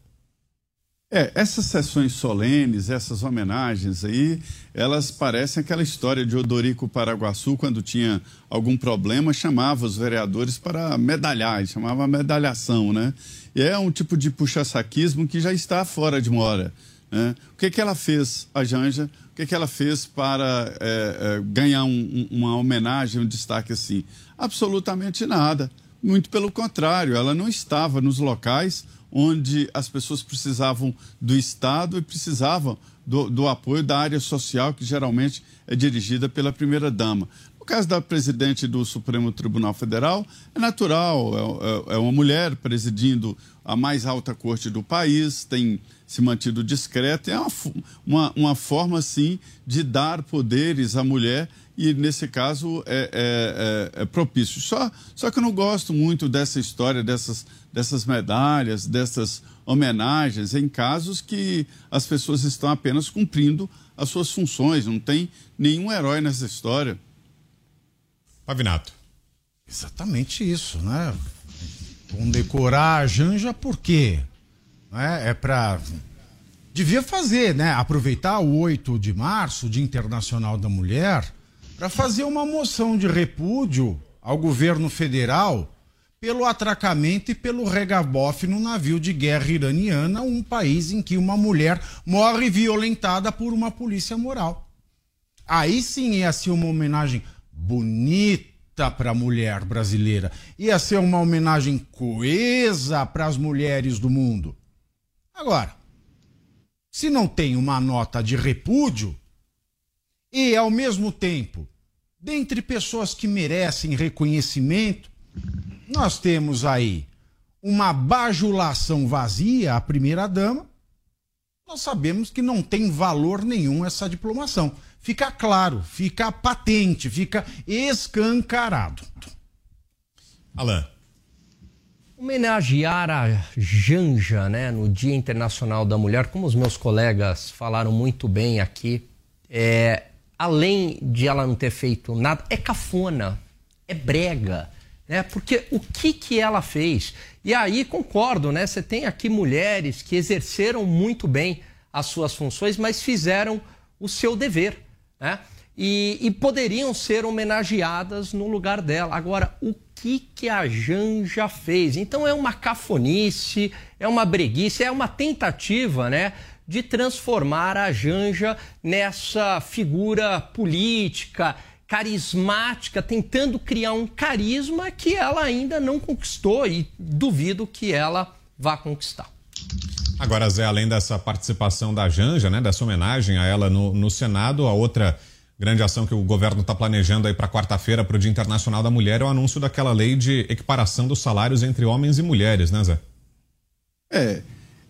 É, essas sessões solenes, essas homenagens aí, elas parecem aquela história de Odorico Paraguaçu, quando tinha algum problema, chamava os vereadores para medalhar, chamava medalhação, né? E é um tipo de puxa-saquismo que já está fora de moda. Né? O que, que ela fez, a Janja? O que, que ela fez para é, é, ganhar um, uma homenagem, um destaque assim? Absolutamente nada. Muito pelo contrário, ela não estava nos locais onde as pessoas precisavam do Estado e precisavam do, do apoio da área social, que geralmente é dirigida pela primeira-dama. No caso da presidente do Supremo Tribunal Federal, é natural, é, é, é, uma mulher presidindo a mais alta corte do país, tem se mantido discreta, é uma, uma, uma forma, sim, de dar poderes à mulher e, nesse caso, é, é, é, é propício. Só, só que eu não gosto muito dessa história, dessas, dessas medalhas, dessas homenagens em casos que as pessoas estão apenas cumprindo as suas funções, não tem nenhum herói nessa história. Pavinato. Exatamente isso, né? Condecorar a Janja por quê? É, é para devia fazer, né? Aproveitar o 8 de março, Dia Internacional da Mulher, para fazer uma moção de repúdio ao governo federal pelo atracamento e pelo regabofe no navio de guerra iraniana, um país em que uma mulher morre violentada por uma polícia moral. Aí sim ia ser uma homenagem bonita para a mulher brasileira. Ia ser uma homenagem coesa para as mulheres do mundo. Agora, se não tem uma nota de repúdio e, ao mesmo tempo, dentre pessoas que merecem reconhecimento, nós temos aí uma bajulação vazia à primeira-dama, nós sabemos que não tem valor nenhum essa diplomação fica claro, fica patente, fica escancarado. Alain. Homenagear a Janja, né, no Dia Internacional da Mulher, como os meus colegas falaram muito bem aqui, é, além de ela não ter feito nada, é cafona, é brega, né? Porque o que que ela fez? E aí concordo, né? Você tem aqui mulheres que exerceram muito bem as suas funções, mas fizeram o seu dever né? E, e, poderiam ser homenageadas no lugar dela. Agora, o que, que a Janja fez? Então é uma cafonice, é uma breguice, é uma tentativa, né? De transformar a Janja nessa figura política, carismática, tentando criar um carisma que ela ainda não conquistou e duvido que ela vá conquistar. Agora, Zé, além dessa participação da Janja, né, dessa homenagem a ela no, no Senado, a outra grande ação que o governo está planejando aí para quarta-feira, para o Dia Internacional da Mulher, é o anúncio daquela lei de equiparação dos salários entre homens e mulheres, né, Zé? É.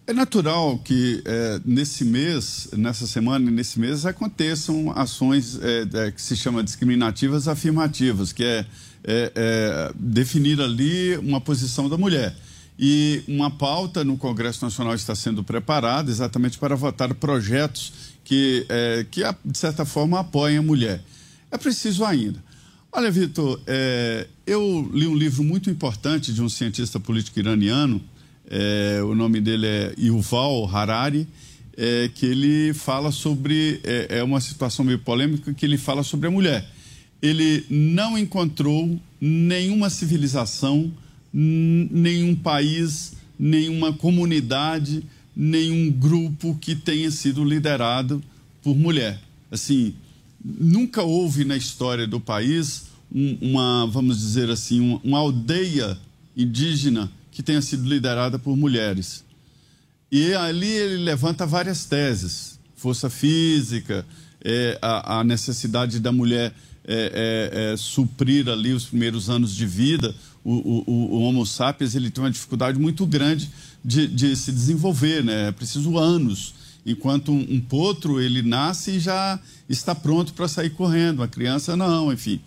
É natural que é, nesse mês, nessa semana e nesse mês, aconteçam ações é, é, que se chama discriminativas afirmativas, que é, é, é definir ali uma posição da mulher. E uma pauta no Congresso Nacional está sendo preparada exatamente para votar projetos que, é, que de certa forma, apoiem a mulher. É preciso ainda. Olha, Vitor, eu li um livro muito importante de um cientista político iraniano, é, o nome dele é Yuval Harari, é, que ele fala sobre. É, é uma situação meio polêmica que ele fala sobre a mulher. Ele não encontrou nenhuma civilização nenhum país, nenhuma comunidade, nenhum grupo que tenha sido liderado por mulher. Assim, nunca houve na história do país uma, vamos dizer assim, uma, uma aldeia indígena que tenha sido liderada por mulheres. E ali ele levanta várias teses: força física, é, a, a, necessidade da mulher é, é, é suprir ali os primeiros anos de vida, o, o, o Homo sapiens ele tem uma dificuldade muito grande de, de se desenvolver, né? É preciso anos. Enquanto um, um potro, ele nasce e já está pronto para sair correndo. A criança não, enfim.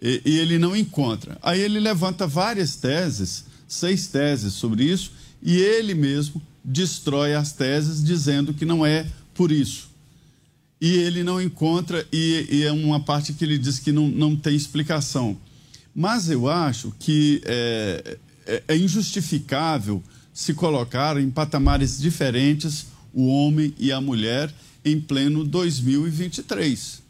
E, e ele não encontra. Aí ele levanta várias teses, seis teses sobre isso, e ele mesmo destrói as teses dizendo que não é por isso. E ele não encontra, e, e é uma parte que ele diz que não, não tem explicação. Mas eu acho que é, é, é injustificável se colocar em patamares diferentes o homem e a mulher em pleno 2023.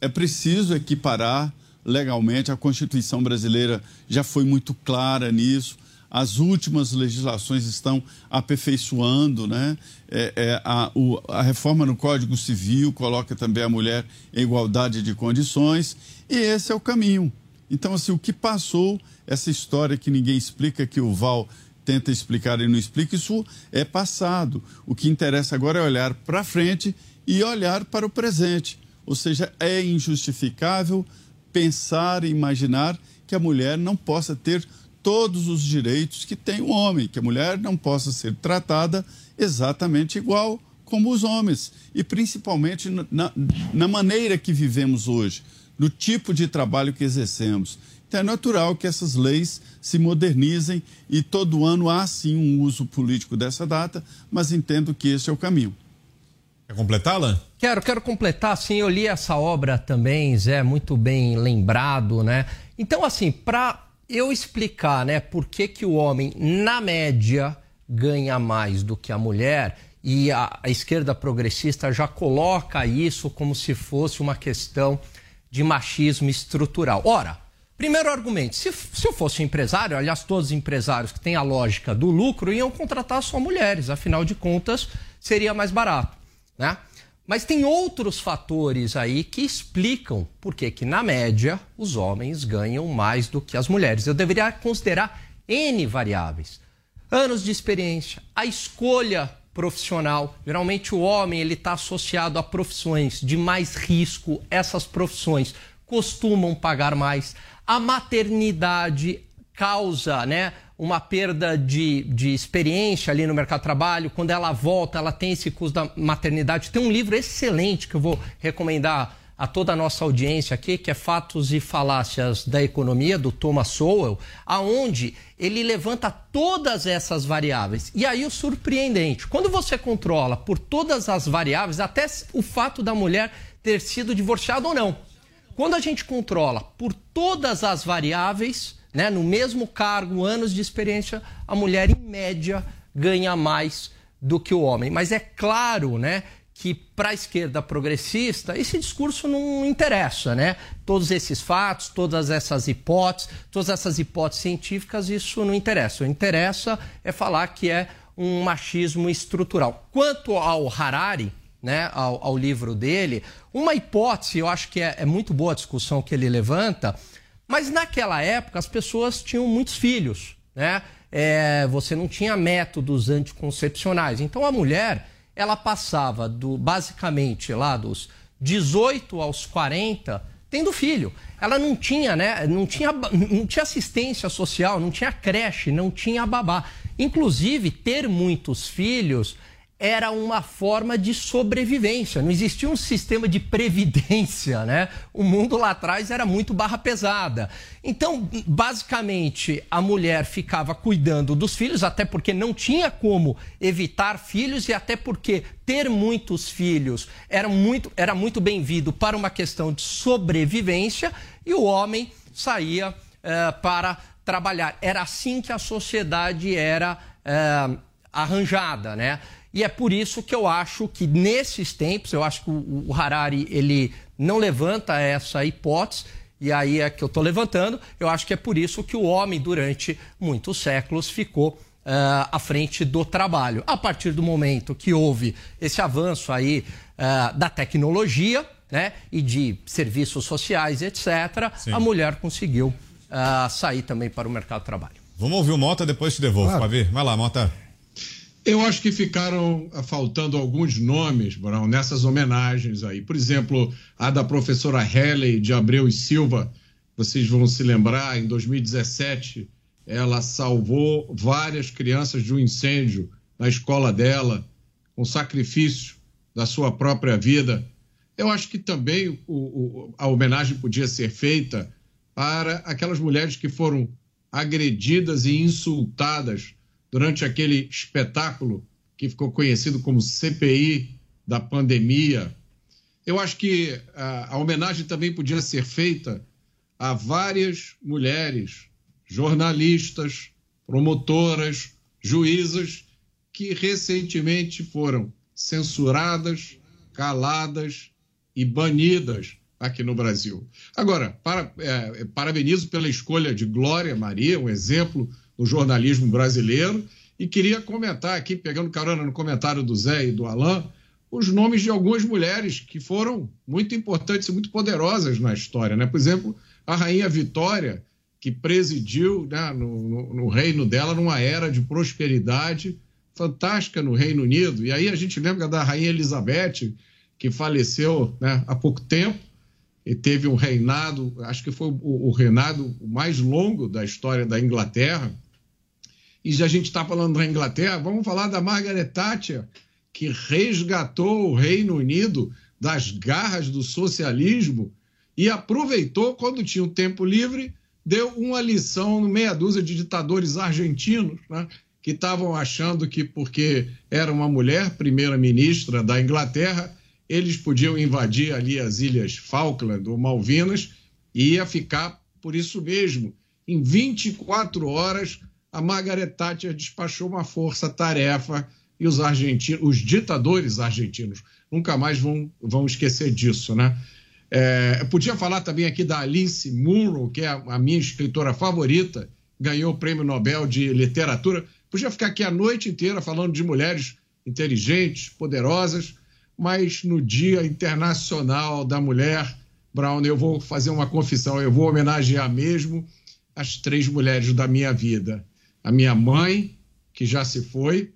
É preciso equiparar legalmente, a Constituição brasileira já foi muito clara nisso. As últimas legislações estão aperfeiçoando, né? É, é, a, o, a reforma no Código Civil coloca também a mulher em igualdade de condições, e esse é o caminho. Então, assim, o que passou, essa história que ninguém explica, que o Val tenta explicar e não explica, isso é passado. O que interessa agora é olhar para frente e olhar para o presente. Ou seja, é injustificável pensar e imaginar que a mulher não possa ter todos os direitos que tem o homem, que a mulher não possa ser tratada exatamente igual como os homens. E principalmente na, na maneira que vivemos hoje, no tipo de trabalho que exercemos. Então é natural que essas leis se modernizem e todo ano há sim um uso político dessa data, mas entendo que esse é o caminho. Quer completá-la? Quero, quero completar, sim, eu li essa obra também, Zé, muito bem lembrado, né? Então, assim, para eu explicar, né, por que, que o homem, na média, ganha mais do que a mulher, e a, a esquerda progressista já coloca isso como se fosse uma questão de machismo estrutural. Ora, primeiro argumento: se, se eu fosse empresário, aliás, todos os empresários que têm a lógica do lucro iam contratar só mulheres, afinal de contas, seria mais barato né? Mas tem outros fatores aí que explicam por que, que, na média, os homens ganham mais do que as mulheres. Eu deveria considerar N variáveis. Anos de experiência, a escolha profissional. Geralmente o homem ele está associado a profissões de mais risco. Essas profissões costumam pagar mais. A maternidade causa, né? uma perda de, de experiência ali no mercado de trabalho. Quando ela volta, ela tem esse custo da maternidade. Tem um livro excelente que eu vou recomendar a toda a nossa audiência aqui, que é Fatos e Falácias da Economia, do Thomas Sowell, aonde ele levanta todas essas variáveis. E aí o surpreendente, quando você controla por todas as variáveis, até o fato da mulher ter sido divorciada ou não. Quando a gente controla por todas as variáveis, né? No mesmo cargo, anos de experiência, a mulher, em média, ganha mais do que o homem. Mas é claro né, que para a esquerda progressista esse discurso não interessa. Né? Todos esses fatos, todas essas hipóteses, todas essas hipóteses científicas, isso não interessa. O interessa é falar que é um machismo estrutural. Quanto ao Harari, né, ao, ao livro dele, uma hipótese, eu acho que é, é muito boa a discussão que ele levanta, mas naquela época as pessoas tinham muitos filhos, né? É, você não tinha métodos anticoncepcionais. Então a mulher, ela passava do basicamente lá dos 18 aos 40 tendo filho. Ela não tinha, né? Não tinha, não tinha assistência social, não tinha creche, não tinha babá. Inclusive, ter muitos filhos era uma forma de sobrevivência, não existia um sistema de previdência, né? O mundo lá atrás era muito barra pesada. Então, basicamente, a mulher ficava cuidando dos filhos, até porque não tinha como evitar filhos e até porque ter muitos filhos era muito, era muito bem-vindo para uma questão de sobrevivência e o homem saía uh, para trabalhar. Era assim que a sociedade era uh, arranjada, né? E é por isso que eu acho que nesses tempos, eu acho que o Harari ele não levanta essa hipótese, e aí é que eu estou levantando, eu acho que é por isso que o homem, durante muitos séculos, ficou uh, à frente do trabalho. A partir do momento que houve esse avanço aí uh, da tecnologia né, e de serviços sociais, etc., Sim. a mulher conseguiu uh, sair também para o mercado de trabalho. Vamos ouvir o Mota, depois te devolvo, claro. Fabi. Vai lá, Mota. Eu acho que ficaram ah, faltando alguns nomes, Brown, nessas homenagens aí. Por exemplo, a da professora Helen de Abreu e Silva. Vocês vão se lembrar, em 2017, ela salvou várias crianças de um incêndio na escola dela, com sacrifício da sua própria vida. Eu acho que também o, o, a homenagem podia ser feita para aquelas mulheres que foram agredidas e insultadas durante aquele espetáculo que ficou conhecido como CPI da pandemia. Eu acho que a, a homenagem também podia ser feita a várias mulheres, jornalistas, promotoras, juízas, que recentemente foram censuradas, caladas e banidas aqui no Brasil. Agora, para, é, parabenizo pela escolha de Glória Maria, um exemplo no jornalismo brasileiro. E queria comentar aqui, pegando carona no comentário do Zé e do Alain, os nomes de algumas mulheres que foram muito importantes e muito poderosas na história. Né? Por exemplo, a Rainha Vitória, que presidiu né, no, no, no reino dela numa era de prosperidade fantástica no Reino Unido. E aí a gente lembra da Rainha Elizabeth, que faleceu né, há pouco tempo e teve um reinado, acho que foi o, o reinado mais longo da história da Inglaterra. E já a gente está falando da Inglaterra, vamos falar da Margaret Thatcher, que resgatou o Reino Unido das garras do socialismo e aproveitou, quando tinha um tempo livre, deu uma lição no meia dúzia de ditadores argentinos, né, que estavam achando que, porque era uma mulher primeira-ministra da Inglaterra, eles podiam invadir ali as ilhas Falkland ou Malvinas e ia ficar por isso mesmo. Em 24 horas, a Margaret Thatcher despachou uma força-tarefa e os argentinos, os ditadores argentinos, nunca mais vão, vão esquecer disso, né? É, podia falar também aqui da Alice Munro, que é a minha escritora favorita, ganhou o Prêmio Nobel de Literatura. Podia ficar aqui a noite inteira falando de mulheres inteligentes, poderosas, mas no Dia Internacional da Mulher, Brown, eu vou fazer uma confissão, eu vou homenagear mesmo as três mulheres da minha vida. A minha mãe, que já se foi,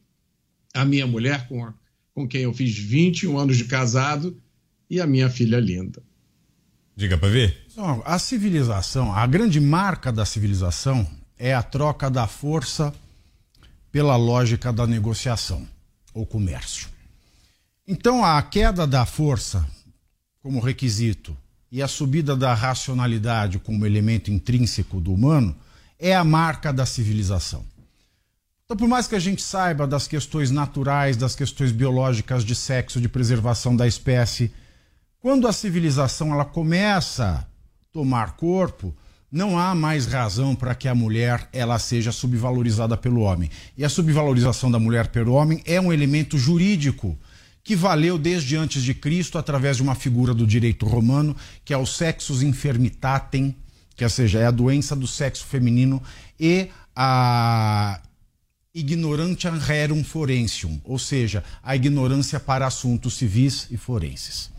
a minha mulher com, a, com quem eu fiz 21 anos de casado e a minha filha linda. Diga para ver. A civilização, a grande marca da civilização é a troca da força pela lógica da negociação ou comércio. Então, a queda da força como requisito e a subida da racionalidade como elemento intrínseco do humano é a marca da civilização. Então, por mais que a gente saiba das questões naturais, das questões biológicas de sexo, de preservação da espécie, quando a civilização ela começa a tomar corpo, não há mais razão para que a mulher ela seja subvalorizada pelo homem. E a subvalorização da mulher pelo homem é um elemento jurídico que valeu desde antes de Cristo através de uma figura do direito romano, que é o sexus infirmitatem, que seja, é a doença do sexo feminino e a ignorantiam rerum forensium, ou seja, a ignorância para assuntos civis e forenses.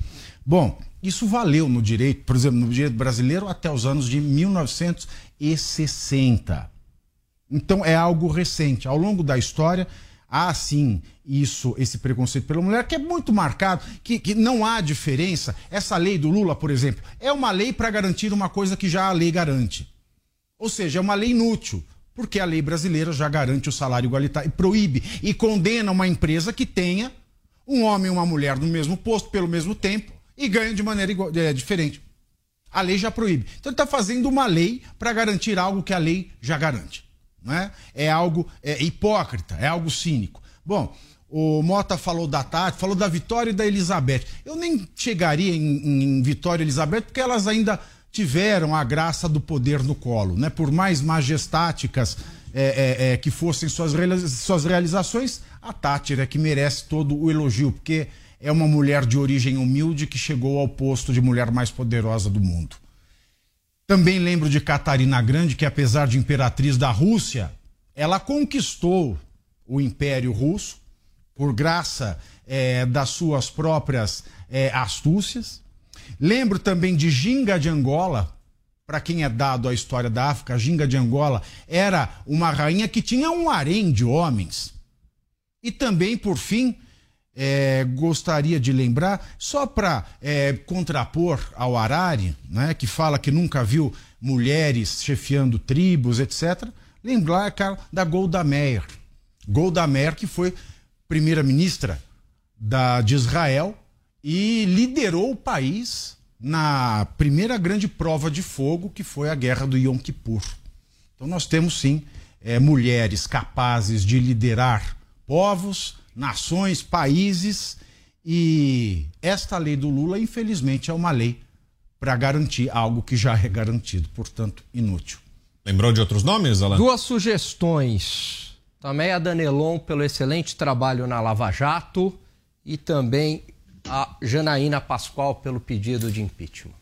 Bom, isso valeu no direito, por exemplo, no direito brasileiro até os anos de 1960. Então é algo recente. Ao longo da história, há sim isso, esse preconceito pela mulher, que é muito marcado, que, que não há diferença. Essa lei do Lula, por exemplo, é uma lei para garantir uma coisa que já a lei garante. Ou seja, é uma lei inútil, porque a lei brasileira já garante o salário igualitário e proíbe e condena uma empresa que tenha um homem e uma mulher no mesmo posto pelo mesmo tempo e ganha de maneira igual, é, diferente. A lei já proíbe. Então ele está fazendo uma lei para garantir algo que a lei já garante. Não é? é algo é, hipócrita, é algo cínico. Bom, o Mota falou da Tati, falou da Vitória e da Elizabeth. Eu nem chegaria em, em Vitória e Elizabeth porque elas ainda tiveram a graça do poder no colo. Né? Por mais majestáticas é, é, é que fossem suas, suas realizações, a Tati é que merece todo o elogio, porque é uma mulher de origem humilde que chegou ao posto de mulher mais poderosa do mundo. Também lembro de Catarina Grande, que apesar de imperatriz da Rússia, ela conquistou o Império Russo por graça é, das suas próprias é, astúcias. Lembro também de Ginga de Angola, para quem é dado a história da África, Ginga de Angola era uma rainha que tinha um harém de homens. E também, por fim, é, gostaria de lembrar, só para é, contrapor ao Arari, né, que fala que nunca viu mulheres chefiando tribos, etc., lembrar cara, da Golda Meir. Golda Meir, que foi primeira-ministra de Israel e liderou o país na primeira grande prova de fogo, que foi a Guerra do Yom Kippur. Então, nós temos sim é, mulheres capazes de liderar povos nações, países. E esta lei do Lula, infelizmente, é uma lei para garantir algo que já é garantido, portanto, inútil. Lembrou de outros nomes, Alan? Duas sugestões. Também a Danelon pelo excelente trabalho na Lava Jato e também a Janaína Pascoal pelo pedido de impeachment.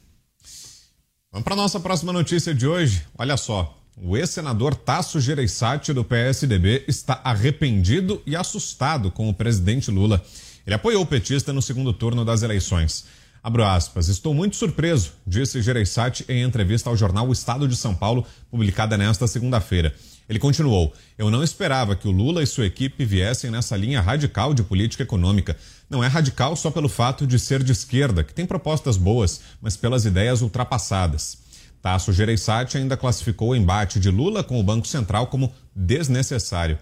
Vamos para nossa próxima notícia de hoje. Olha só, O ex-senador Tasso Gereissati, do PSDB, está arrependido e assustado com o presidente Lula. Ele apoiou o petista no segundo turno das eleições. Abro aspas. Estou muito surpreso, disse Gereissati em entrevista ao jornal O Estado de São Paulo, publicada nesta segunda-feira. Ele continuou: Eu não esperava que o Lula e sua equipe viessem nessa linha radical de política econômica. Não é radical só pelo fato de ser de esquerda, que tem propostas boas, mas pelas ideias ultrapassadas. Tasso Gereissati ainda classificou o embate de Lula com o Banco Central como desnecessário.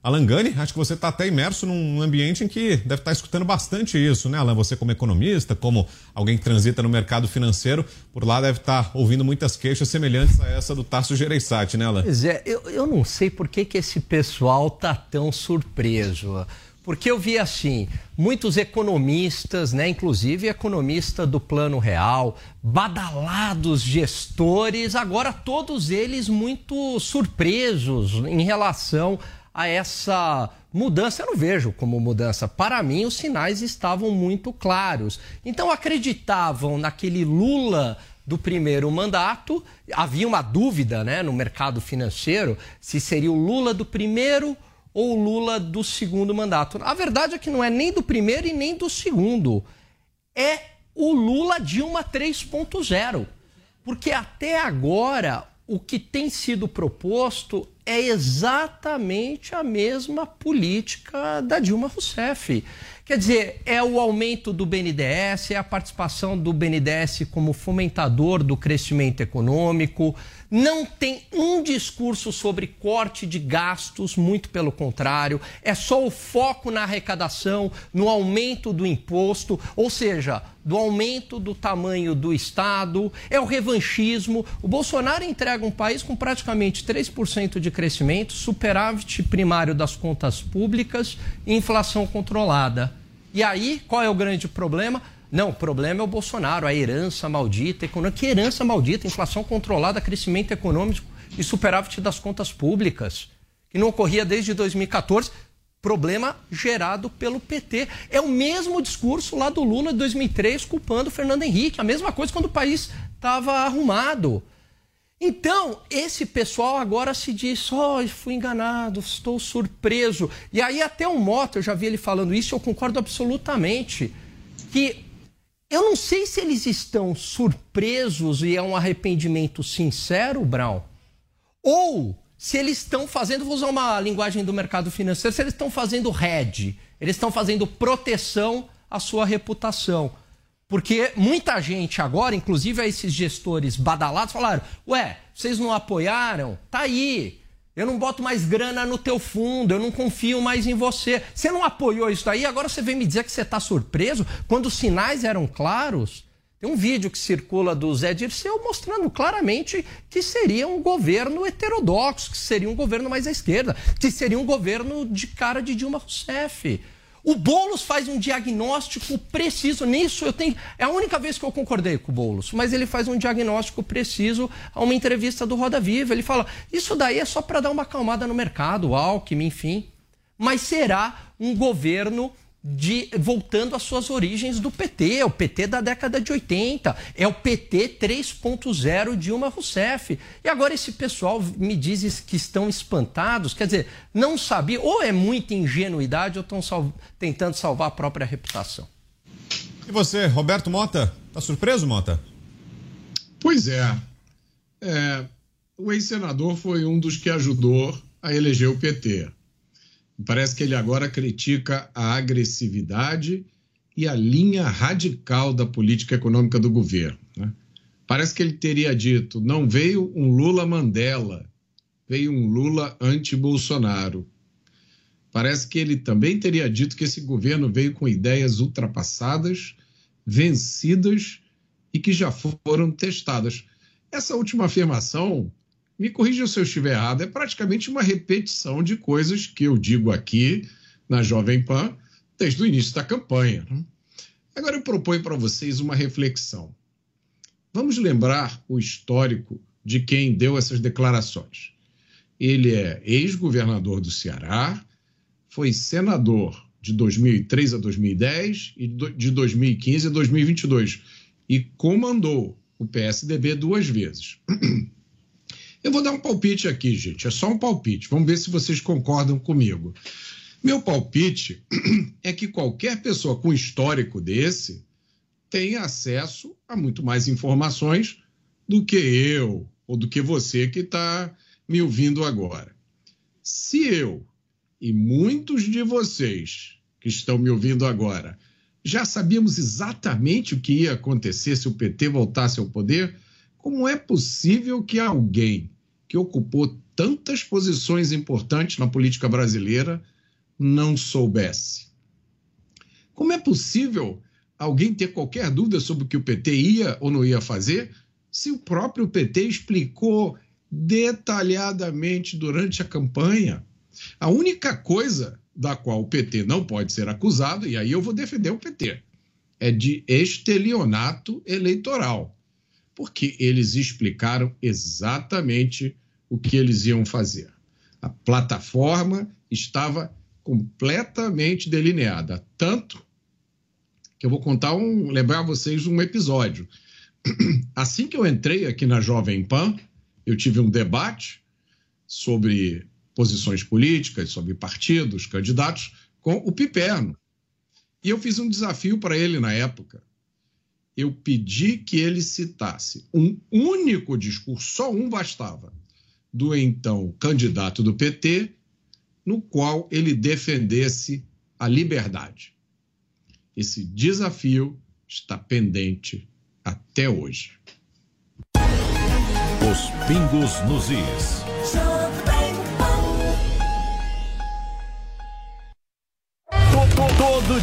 Alan Gani, acho que você está até imerso num ambiente em que deve estar tá escutando bastante isso, né, Alan? Você, como economista, como alguém que transita no mercado financeiro, por lá deve estar tá ouvindo muitas queixas semelhantes a essa do Tasso Gereissati, né, Alan? Pois é, eu, eu não sei por que, que esse pessoal tá tão surpreso. Porque eu vi assim, muitos economistas, né, inclusive economista do Plano Real, badalados gestores, agora todos eles muito surpresos em relação a essa mudança. Eu não vejo como mudança. Para mim, os sinais estavam muito claros. Então acreditavam naquele Lula do primeiro mandato. Havia uma dúvida, né, no mercado financeiro se seria o Lula do primeiro ou Lula do segundo mandato. A verdade é que não é nem do primeiro e nem do segundo. É o Lula Dilma 3.0. Porque até agora o que tem sido proposto é exatamente a mesma política da Dilma Rousseff. Quer dizer, é o aumento do BNDES, é a participação do BNDES como fomentador do crescimento econômico. Não tem um discurso sobre corte de gastos, muito pelo contrário. É só o foco na arrecadação, no aumento do imposto, ou seja, do aumento do tamanho do Estado. É o revanchismo. O Bolsonaro entrega um país com praticamente 3% de crescimento, superávit primário das contas públicas e inflação controlada. E aí, qual é o grande problema? Não, o problema é o Bolsonaro, a herança maldita econômica. Que herança maldita? Inflação controlada, crescimento econômico e superávit das contas públicas, que não ocorria desde 2014. Problema gerado pelo PT. É o mesmo discurso lá do Lula de 2003 culpando o Fernando Henrique. A mesma coisa quando o país estava arrumado. Então, esse pessoal agora se diz: oh, fui enganado, estou surpreso. E aí, até o Mota, eu já vi ele falando isso, eu concordo absolutamente. Que eu não sei se eles estão surpresos e é um arrependimento sincero, Brown, ou se eles estão fazendo, vou usar uma linguagem do mercado financeiro, se eles estão fazendo hedge, eles estão fazendo proteção à sua reputação. Porque muita gente agora, inclusive esses gestores badalados, falaram: ué, vocês não apoiaram? Tá aí. Eu não boto mais grana no teu fundo, eu não confio mais em você. Você não apoiou isso aí, agora você vem me dizer que você está surpreso quando os sinais eram claros? Tem um vídeo que circula do Zé Dirceu mostrando claramente que seria um governo heterodoxo, que seria um governo mais à esquerda, que seria um governo de cara de Dilma Rousseff. O Boulos faz um diagnóstico preciso. Nisso eu tenho. É a única vez que eu concordei com o Boulos, mas ele faz um diagnóstico preciso a uma entrevista do Roda Viva. Ele fala: isso daí é só para dar uma acalmada no mercado, Alckmin, enfim. Mas será um governo de, voltando às suas origens do PT, é o PT da década de 80, é o PT 3.0 Dilma Rousseff. E agora esse pessoal me diz que estão espantados, quer dizer, não sabia, ou é muita ingenuidade ou estão sal, tentando salvar a própria reputação. E você, Roberto Mota, tá surpreso, Mota? Pois é. é o ex-senador foi um dos que ajudou a eleger o PT. Parece que ele agora critica a agressividade e a linha radical da política econômica do governo. Né? Parece que ele teria dito: não veio um Lula Mandela, veio um Lula anti-Bolsonaro. Parece que ele também teria dito que esse governo veio com ideias ultrapassadas, vencidas e que já foram testadas. Essa última afirmação me corrija se eu estiver errado, é praticamente uma repetição de coisas que eu digo aqui na Jovem Pan desde o início da campanha. Né? Agora eu proponho para vocês uma reflexão. Vamos lembrar o histórico de quem deu essas declarações. Ele é ex-governador do Ceará, foi senador de 2003 a 2010 e de 2015 a 2022 e comandou o PSDB duas vezes. Eu vou dar um palpite aqui, gente. É só um palpite. Vamos ver se vocês concordam comigo. Meu palpite é que qualquer pessoa com histórico desse tem acesso a muito mais informações do que eu ou do que você que está me ouvindo agora. Se eu e muitos de vocês que estão me ouvindo agora já sabíamos exatamente o que ia acontecer se o PT voltasse ao poder, como é possível que alguém que ocupou tantas posições importantes na política brasileira não soubesse? Como é possível alguém ter qualquer dúvida sobre o que o PT ia ou não ia fazer se o próprio PT explicou detalhadamente durante a campanha? A única coisa da qual o PT não pode ser acusado, e aí eu vou defender o PT, é de estelionato eleitoral, porque eles explicaram exatamente o que eles iam fazer. A plataforma estava completamente delineada, tanto que eu vou contar um, lembrar vocês um episódio. Assim que eu entrei aqui na Jovem Pan, eu tive um debate sobre posições políticas, sobre partidos, candidatos, com o Piperno. E eu fiz um desafio para ele na época. Eu pedi que ele citasse um único discurso, só um bastava, do então candidato do PT, no qual ele defendesse a liberdade. Esse desafio está pendente até hoje. Os pingos nos is.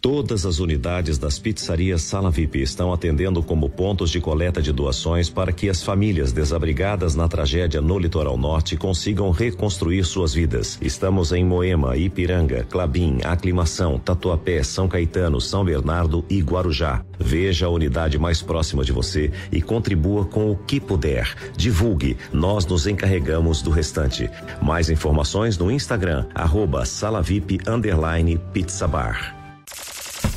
Todas as unidades das pizzarias Sala VIP estão atendendo como pontos de coleta de doações para que as famílias desabrigadas na tragédia no litoral norte consigam reconstruir suas vidas. Estamos em Moema, Ipiranga, Clabim, Aclimação, Tatuapé, São Caetano, São Bernardo e Guarujá. Veja a unidade mais próxima de você e contribua com o que puder. Divulgue, nós nos encarregamos do restante. Mais informações no Instagram, arroba underline.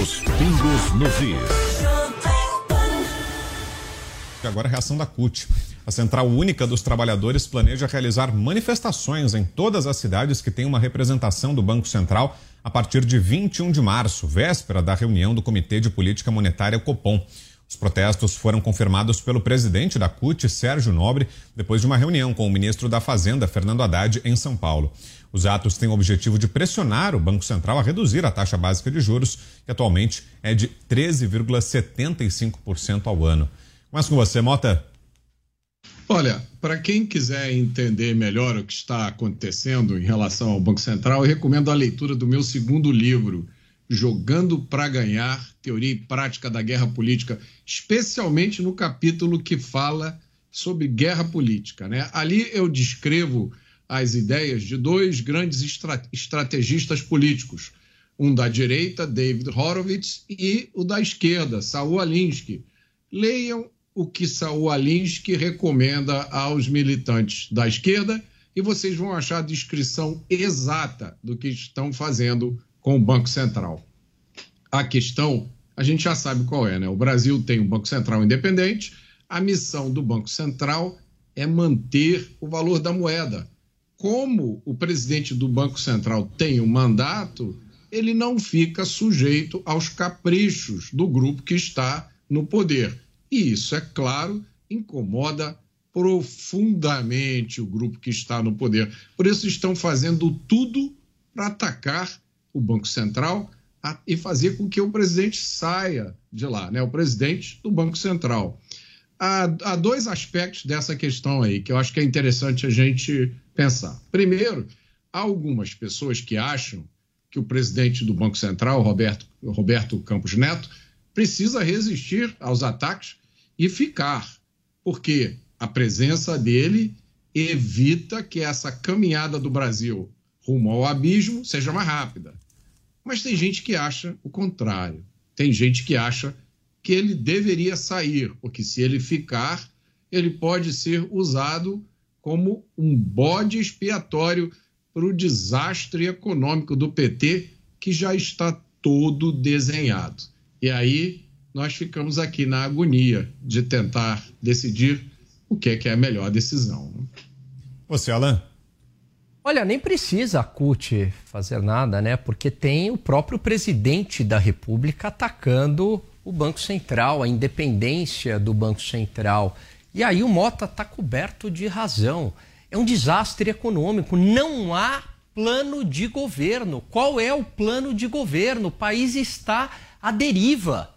Os pingos nos is. e agora a reação da CUT. A Central Única dos Trabalhadores planeja realizar manifestações em todas as cidades que têm uma representação do Banco Central a partir de 21 de março, véspera da reunião do Comitê de Política Monetária Copom. Os protestos foram confirmados pelo presidente da CUT, Sérgio Nobre, depois de uma reunião com o ministro da Fazenda, Fernando Haddad, em São Paulo. Os atos têm o objetivo de pressionar o Banco Central a reduzir a taxa básica de juros, que atualmente é de 13,75% ao ano. Mas com você, Mota. Olha, para quem quiser entender melhor o que está acontecendo em relação ao Banco Central, eu recomendo a leitura do meu segundo livro, Jogando para Ganhar: Teoria e Prática da Guerra Política, especialmente no capítulo que fala sobre guerra política. Né? Ali eu descrevo as ideias de dois grandes estrategistas políticos, um da direita, David Horowitz, e o da esquerda, Saul Alinsky. Leiam o que Saul Alinsky recomenda aos militantes da esquerda e vocês vão achar a descrição exata do que estão fazendo com o Banco Central. A questão, a gente já sabe qual é, né? O Brasil tem um Banco Central independente, a missão do Banco Central é manter o valor da moeda como o presidente do Banco Central tem um mandato, ele não fica sujeito aos caprichos do grupo que está no poder. E isso, é claro, incomoda profundamente o grupo que está no poder. Por isso estão fazendo tudo para atacar o Banco Central e fazer com que o presidente saia de lá, né? O presidente do Banco Central. Há, há dois aspectos dessa questão aí que eu acho que é interessante a gente pensar. Primeiro, há algumas pessoas que acham que o presidente do Banco Central, Roberto, Roberto Campos Neto, precisa resistir aos ataques e ficar, porque a presença dele evita que essa caminhada do Brasil rumo ao abismo seja mais rápida. Mas tem gente que acha o contrário. Tem gente que acha que ele deveria sair, porque se ele ficar, ele pode ser usado como um bode expiatório para o desastre econômico do PT, que já está todo desenhado. E aí nós ficamos aqui na agonia de tentar decidir o que é, que é a melhor decisão. Você, Alain? Olha, nem precisa a CUT fazer nada, né? Porque tem o próprio presidente da República atacando o Banco Central, a independência do Banco Central. E aí o Mota está coberto de razão. É um desastre econômico. Não há plano de governo. Qual é o plano de governo? O país está à deriva.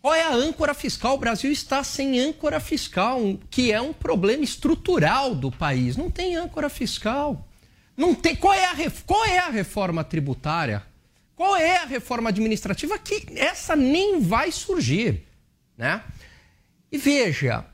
Qual é a âncora fiscal? O Brasil está sem âncora fiscal, que é um problema estrutural do país. Não tem âncora fiscal. Não tem. Qual é a, qual é a reforma tributária? Qual é a reforma administrativa? Que essa nem vai surgir, né? E veja,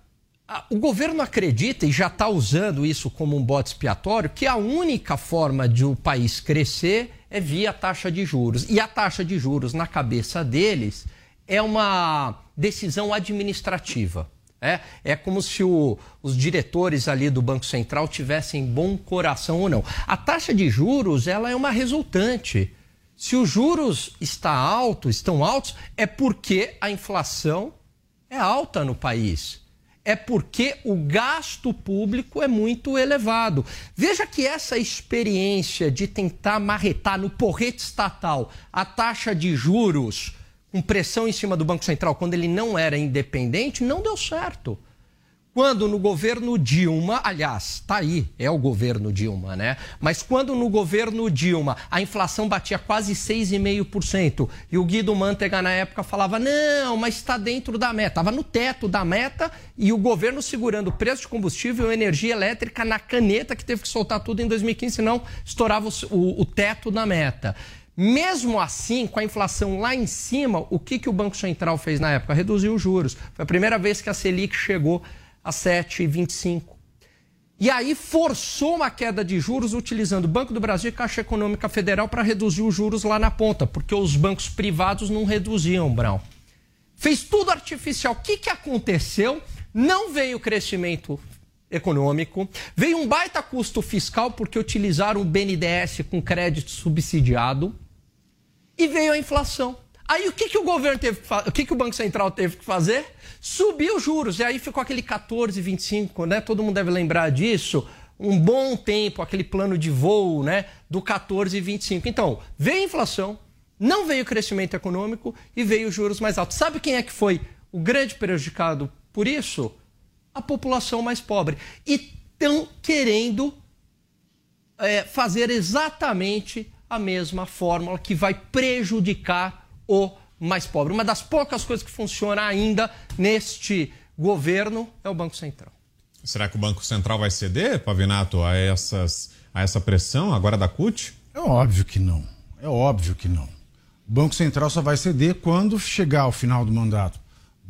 o governo acredita e já está usando isso como um bote expiatório que a única forma de o país crescer é via taxa de juros. E a taxa de juros, na cabeça deles, é uma decisão administrativa. É, é como se o, os diretores ali do Banco Central tivessem bom coração ou não. A taxa de juros ela é uma resultante. Se os juros está alto, estão altos, é porque a inflação é alta no país é porque o gasto público é muito elevado. Veja que essa experiência de tentar marretar no porrete estatal a taxa de juros com pressão em cima do Banco Central quando ele não era independente não deu certo. Quando no governo Dilma, aliás, tá aí, é o governo Dilma, né? Mas quando no governo Dilma a inflação batia quase 6,5% e o Guido Mantega na época falava: "Não, mas está dentro da meta". Estava no teto da meta e o governo segurando o preço de combustível e energia elétrica na caneta que teve que soltar tudo em 2015, senão estourava o, o teto da meta. Mesmo assim, com a inflação lá em cima, o que, que o Banco Central fez na época? Reduziu os juros. Foi a primeira vez que a Selic chegou a 7,25. E aí forçou uma queda de juros utilizando o Banco do Brasil e Caixa Econômica Federal para reduzir os juros lá na ponta, porque os bancos privados não reduziam, Brown. Fez tudo artificial. O que, que aconteceu? Não veio crescimento econômico, veio um baita custo fiscal porque utilizaram o BNDES com crédito subsidiado e veio a inflação. Aí o que, que o governo teve? O que, que o Banco Central teve que fazer? Subiu os juros. E aí ficou aquele 14,25, né? Todo mundo deve lembrar disso. Um bom tempo, aquele plano de voo, né? Do 14,25. Então, veio a inflação, não veio o crescimento econômico e veio os juros mais altos. Sabe quem é que foi o grande prejudicado por isso? A população mais pobre. E estão querendo é, fazer exatamente a mesma fórmula que vai prejudicar o mais pobre. Uma das poucas coisas que funciona ainda neste governo é o Banco Central. Será que o Banco Central vai ceder, Pavinato, a, essas, a essa pressão agora da CUT? É óbvio que não. É óbvio que não. O Banco Central só vai ceder quando chegar ao final do mandato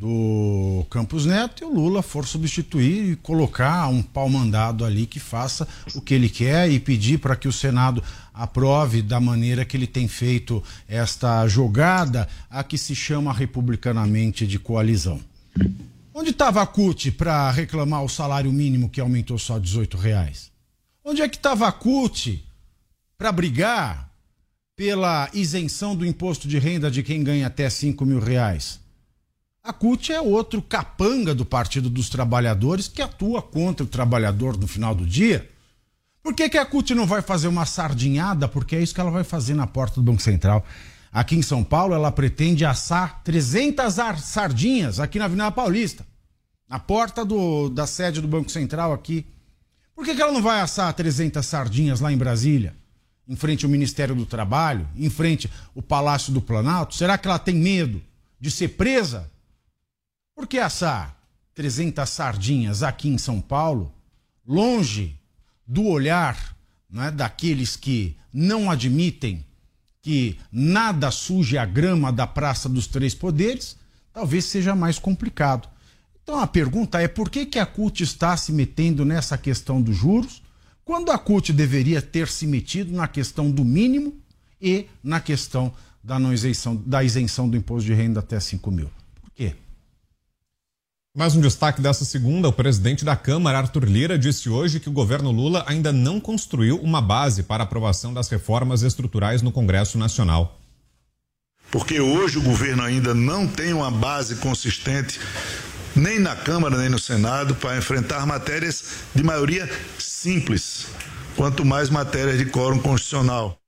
do Campos Neto e o Lula for substituir e colocar um pau mandado ali que faça o que ele quer e pedir para que o Senado aprove da maneira que ele tem feito esta jogada a que se chama republicanamente de coalizão. Onde estava a CUT para reclamar o salário mínimo que aumentou só 18 reais? Onde é que estava a CUT para brigar pela isenção do imposto de renda de quem ganha até 5 mil reais? A CUT é outro capanga do Partido dos Trabalhadores que atua contra o trabalhador no final do dia. Por que, que a CUT não vai fazer uma sardinhada? Porque é isso que ela vai fazer na porta do Banco Central. Aqui em São Paulo, ela pretende assar 300 sardinhas aqui na Avenida Paulista, na porta do, da sede do Banco Central aqui. Por que, que ela não vai assar 300 sardinhas lá em Brasília? Em frente ao Ministério do Trabalho, em frente ao Palácio do Planalto? Será que ela tem medo de ser presa por que assar 300 sardinhas aqui em São Paulo, longe do olhar né, daqueles que não admitem que nada suje a grama da Praça dos Três Poderes, talvez seja mais complicado. Então a pergunta é por que, que a CUT está se metendo nessa questão dos juros, quando a CUT deveria ter se metido na questão do mínimo e na questão da, não isenção, da isenção do imposto de renda até 5 mil? Mais um destaque dessa segunda: o presidente da Câmara, Arthur Lira, disse hoje que o governo Lula ainda não construiu uma base para aprovação das reformas estruturais no Congresso Nacional. Porque hoje o governo ainda não tem uma base consistente, nem na Câmara nem no Senado, para enfrentar matérias de maioria simples, quanto mais matérias de quórum constitucional.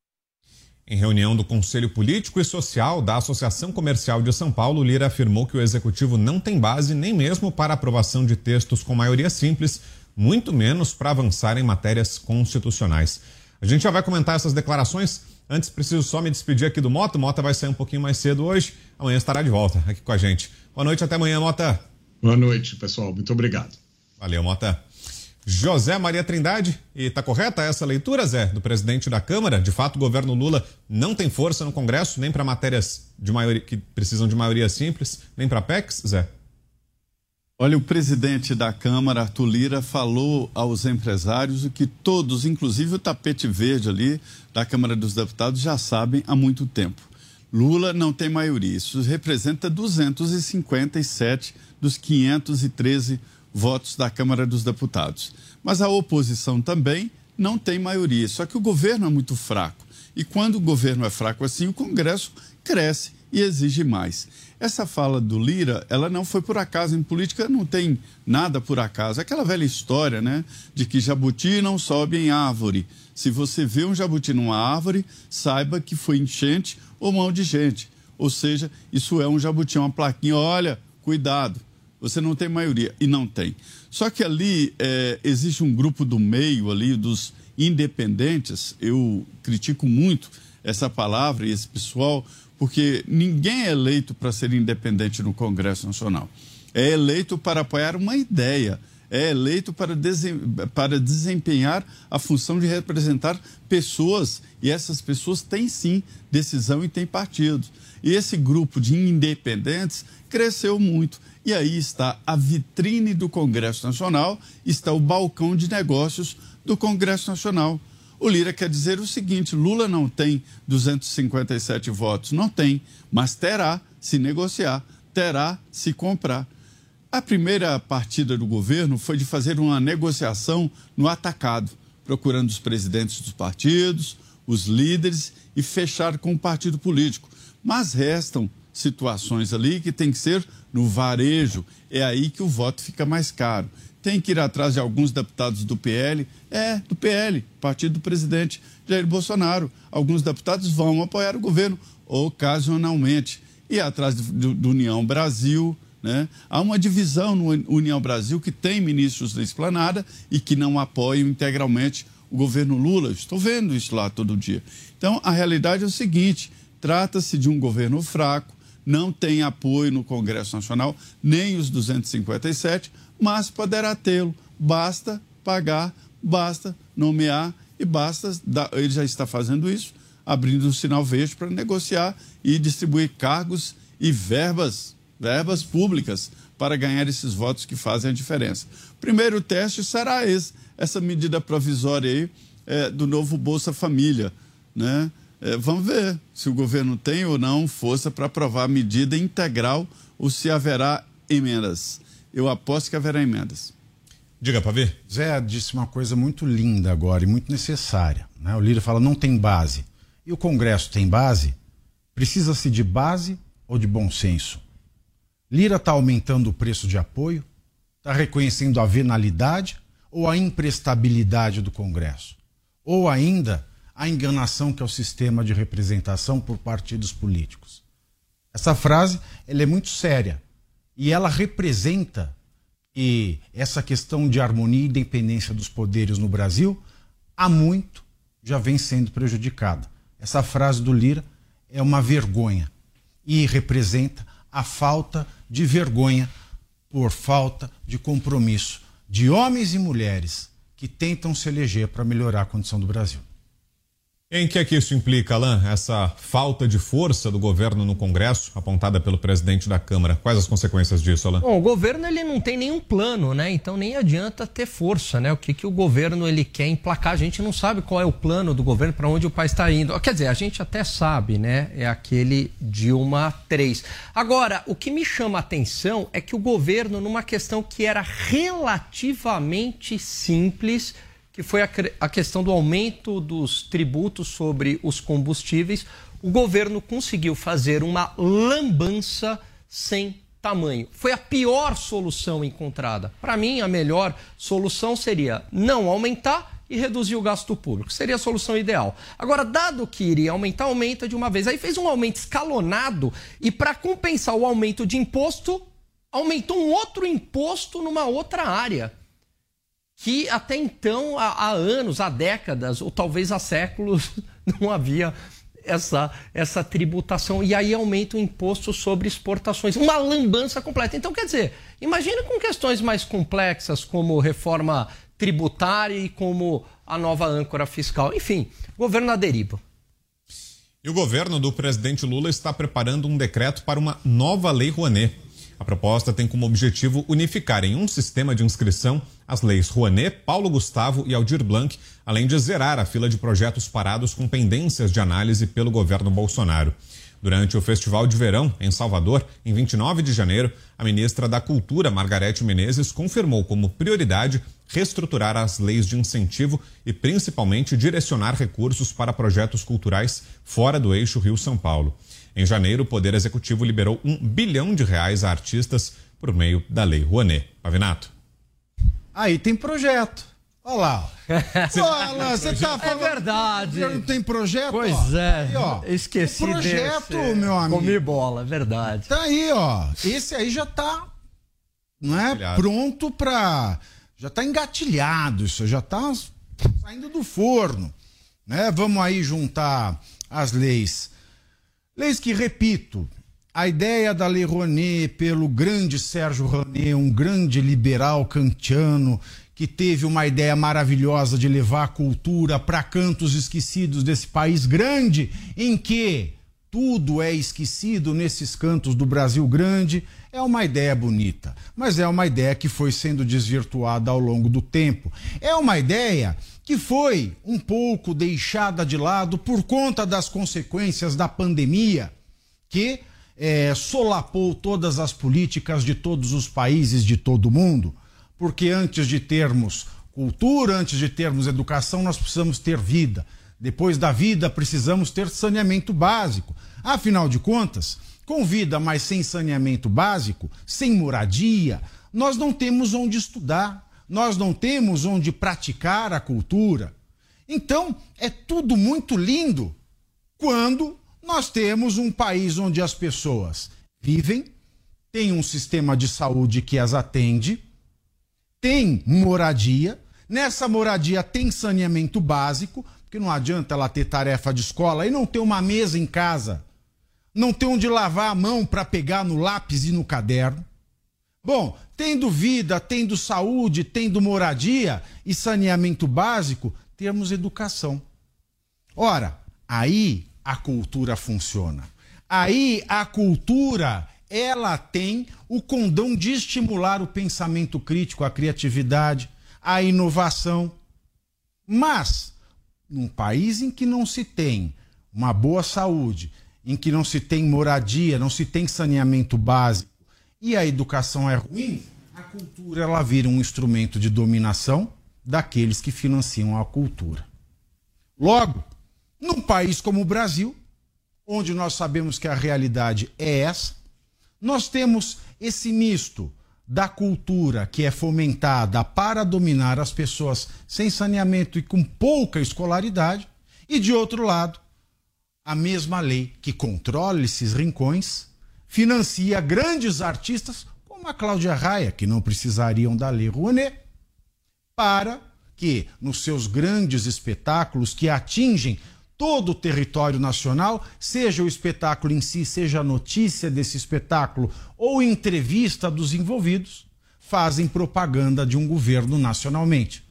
Em reunião do Conselho Político e Social da Associação Comercial de São Paulo, Lira afirmou que o executivo não tem base nem mesmo para aprovação de textos com maioria simples, muito menos para avançar em matérias constitucionais. A gente já vai comentar essas declarações. Antes, preciso só me despedir aqui do Mota. Mota vai sair um pouquinho mais cedo hoje. Amanhã estará de volta aqui com a gente. Boa noite, até amanhã, Mota. Boa noite, pessoal. Muito obrigado. Valeu, Mota. José Maria Trindade. E está correta essa leitura, Zé, do presidente da Câmara? De fato, o governo Lula não tem força no Congresso, nem para matérias de maioria, que precisam de maioria simples, nem para PECs, Zé? Olha, o presidente da Câmara, Arthur Lira, falou aos empresários o que todos, inclusive o tapete verde ali da Câmara dos Deputados, já sabem há muito tempo. Lula não tem maioria. Isso representa 257 dos 513 votos da Câmara dos Deputados. Mas a oposição também não tem maioria, só que o governo é muito fraco. E quando o governo é fraco assim, o Congresso cresce e exige mais. Essa fala do Lira, ela não foi por acaso. Em política não tem nada por acaso. Aquela velha história, né? De que jabuti não sobe em árvore. Se você vê um jabuti numa árvore, saiba que foi enchente ou mão de gente. Ou seja, isso é um jabuti, uma plaquinha. Olha, cuidado você não tem maioria. E não tem. Só que ali é, existe um grupo do meio ali, dos independentes. Eu critico muito essa palavra e esse pessoal, porque ninguém é eleito para ser independente no Congresso Nacional. É eleito para apoiar uma ideia é eleito para, desem para desempenhar a função de representar pessoas, e essas pessoas têm sim decisão e têm partidos. E esse grupo de independentes cresceu muito. E aí está a vitrine do Congresso Nacional, está o balcão de negócios do Congresso Nacional. O Lira quer dizer o seguinte: Lula não tem 257 votos, não tem, mas terá se negociar, terá se comprar. A primeira partida do governo foi de fazer uma negociação no atacado, procurando os presidentes dos partidos, os líderes e fechar com o partido político. Mas restam situações ali que tem que ser no varejo. É aí que o voto fica mais caro. Tem que ir atrás de alguns deputados do PL, é, do PL, partido do presidente Jair Bolsonaro. Alguns deputados vão apoiar o governo ocasionalmente. E atrás do, do União Brasil, né? Há uma divisão no União Brasil que tem ministros da esplanada e que não apoiam integralmente o governo Lula. Estou vendo isso lá todo dia. Então, a realidade é o seguinte: trata-se de um governo fraco, não tem apoio no Congresso Nacional, nem os 257, mas poderá tê-lo. Basta pagar, basta nomear e basta. Dar, ele já está fazendo isso, abrindo um sinal verde para negociar e distribuir cargos e verbas, verbas públicas para ganhar esses votos que fazem a diferença. Primeiro teste será esse, essa medida provisória aí é, do novo Bolsa Família, né? É, vamos ver se o governo tem ou não força para aprovar a medida integral ou se haverá emendas. Eu aposto que haverá emendas. Diga para ver. Zé disse uma coisa muito linda agora e muito necessária. Né? O Lira fala não tem base. E o Congresso tem base? Precisa-se de base ou de bom senso? Lira está aumentando o preço de apoio? Está reconhecendo a venalidade ou a imprestabilidade do Congresso? Ou ainda a enganação que é o sistema de representação por partidos políticos. Essa frase ela é muito séria e ela representa e essa questão de harmonia e independência dos poderes no Brasil há muito já vem sendo prejudicada. Essa frase do Lira é uma vergonha e representa a falta de vergonha por falta de compromisso de homens e mulheres que tentam se eleger para melhorar a condição do Brasil. Em que é que isso implica, Alain? Essa falta de força do governo no Congresso, apontada pelo presidente da Câmara. Quais as consequências disso, Alain? Bom, o governo ele não tem nenhum plano, né? Então nem adianta ter força, né? O que, que o governo ele quer emplacar? A gente não sabe qual é o plano do governo, para onde o país está indo. Quer dizer, a gente até sabe, né? É aquele Dilma 3. Agora, o que me chama a atenção é que o governo, numa questão que era relativamente simples, que foi a, a questão do aumento dos tributos sobre os combustíveis, o governo conseguiu fazer uma lambança sem tamanho. Foi a pior solução encontrada. Para mim, a melhor solução seria não aumentar e reduzir o gasto público. Seria a solução ideal. Agora, dado que iria aumentar, aumenta de uma vez. Aí fez um aumento escalonado e, para compensar o aumento de imposto, aumentou um outro imposto numa outra área que até então, há, há anos, há décadas, ou talvez há séculos, não havia essa, essa tributação e aí aumenta o imposto sobre exportações. Uma lambança completa. Então, quer dizer, imagina com questões mais complexas como reforma tributária e como a nova âncora fiscal. Enfim, governo à deriva. E o governo do presidente Lula está preparando um decreto para uma nova lei Rouanet. A proposta tem como objetivo unificar em um sistema de inscrição as leis Rouanet, Paulo Gustavo e Aldir Blanc, além de zerar a fila de projetos parados com pendências de análise pelo governo Bolsonaro. Durante o Festival de Verão, em Salvador, em 29 de janeiro, a ministra da Cultura, Margarete Menezes, confirmou como prioridade reestruturar as leis de incentivo e, principalmente, direcionar recursos para projetos culturais fora do eixo Rio-São Paulo. Em janeiro, o Poder Executivo liberou um bilhão de reais a artistas por meio da Lei Rouanet. Pavinato. Aí tem projeto. Olha lá. Olha, você tá é falando. É verdade. Não tem projeto? Pois ó. é. Aí, ó. Esqueci tem projeto, desse. meu amigo. Comi bola, é verdade. Tá aí, ó. Esse aí já tá. Não é? Engatilhado. Pronto pra. Já tá engatilhado. Isso já tá saindo do forno. Né? Vamos aí juntar as leis. Leis que, repito, a ideia da Lei Rouanet pelo grande Sérgio Rouanet, um grande liberal kantiano, que teve uma ideia maravilhosa de levar a cultura para cantos esquecidos desse país grande, em que tudo é esquecido nesses cantos do Brasil grande, é uma ideia bonita, mas é uma ideia que foi sendo desvirtuada ao longo do tempo. É uma ideia que foi um pouco deixada de lado por conta das consequências da pandemia, que é, solapou todas as políticas de todos os países de todo o mundo, porque antes de termos cultura, antes de termos educação, nós precisamos ter vida. Depois da vida, precisamos ter saneamento básico. Afinal de contas, com vida, mas sem saneamento básico, sem moradia, nós não temos onde estudar, nós não temos onde praticar a cultura. Então, é tudo muito lindo quando nós temos um país onde as pessoas vivem, tem um sistema de saúde que as atende, tem moradia, nessa moradia tem saneamento básico, porque não adianta ela ter tarefa de escola e não ter uma mesa em casa não tem onde lavar a mão para pegar no lápis e no caderno. Bom, tendo vida, tendo saúde, tendo moradia e saneamento básico, temos educação. Ora, aí a cultura funciona. Aí a cultura, ela tem o condão de estimular o pensamento crítico, a criatividade, a inovação. Mas, num país em que não se tem uma boa saúde, em que não se tem moradia, não se tem saneamento básico e a educação é ruim, a cultura ela vira um instrumento de dominação daqueles que financiam a cultura. Logo, num país como o Brasil, onde nós sabemos que a realidade é essa, nós temos esse misto da cultura que é fomentada para dominar as pessoas sem saneamento e com pouca escolaridade, e de outro lado, a mesma lei que controla esses rincões financia grandes artistas como a Cláudia Raia, que não precisariam da Lei Rouanet, para que nos seus grandes espetáculos que atingem todo o território nacional, seja o espetáculo em si, seja a notícia desse espetáculo ou entrevista dos envolvidos, fazem propaganda de um governo nacionalmente.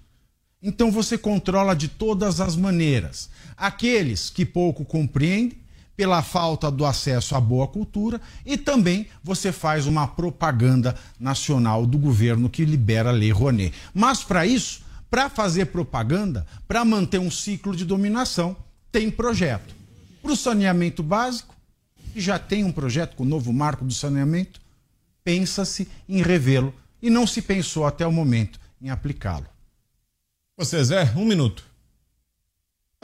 Então você controla de todas as maneiras aqueles que pouco compreendem pela falta do acesso à boa cultura e também você faz uma propaganda nacional do governo que libera a Lei Rouanet. Mas para isso, para fazer propaganda, para manter um ciclo de dominação, tem projeto. Para o saneamento básico, já tem um projeto com o novo marco do saneamento, pensa-se em revê-lo e não se pensou até o momento em aplicá-lo. Você, Zé, um minuto.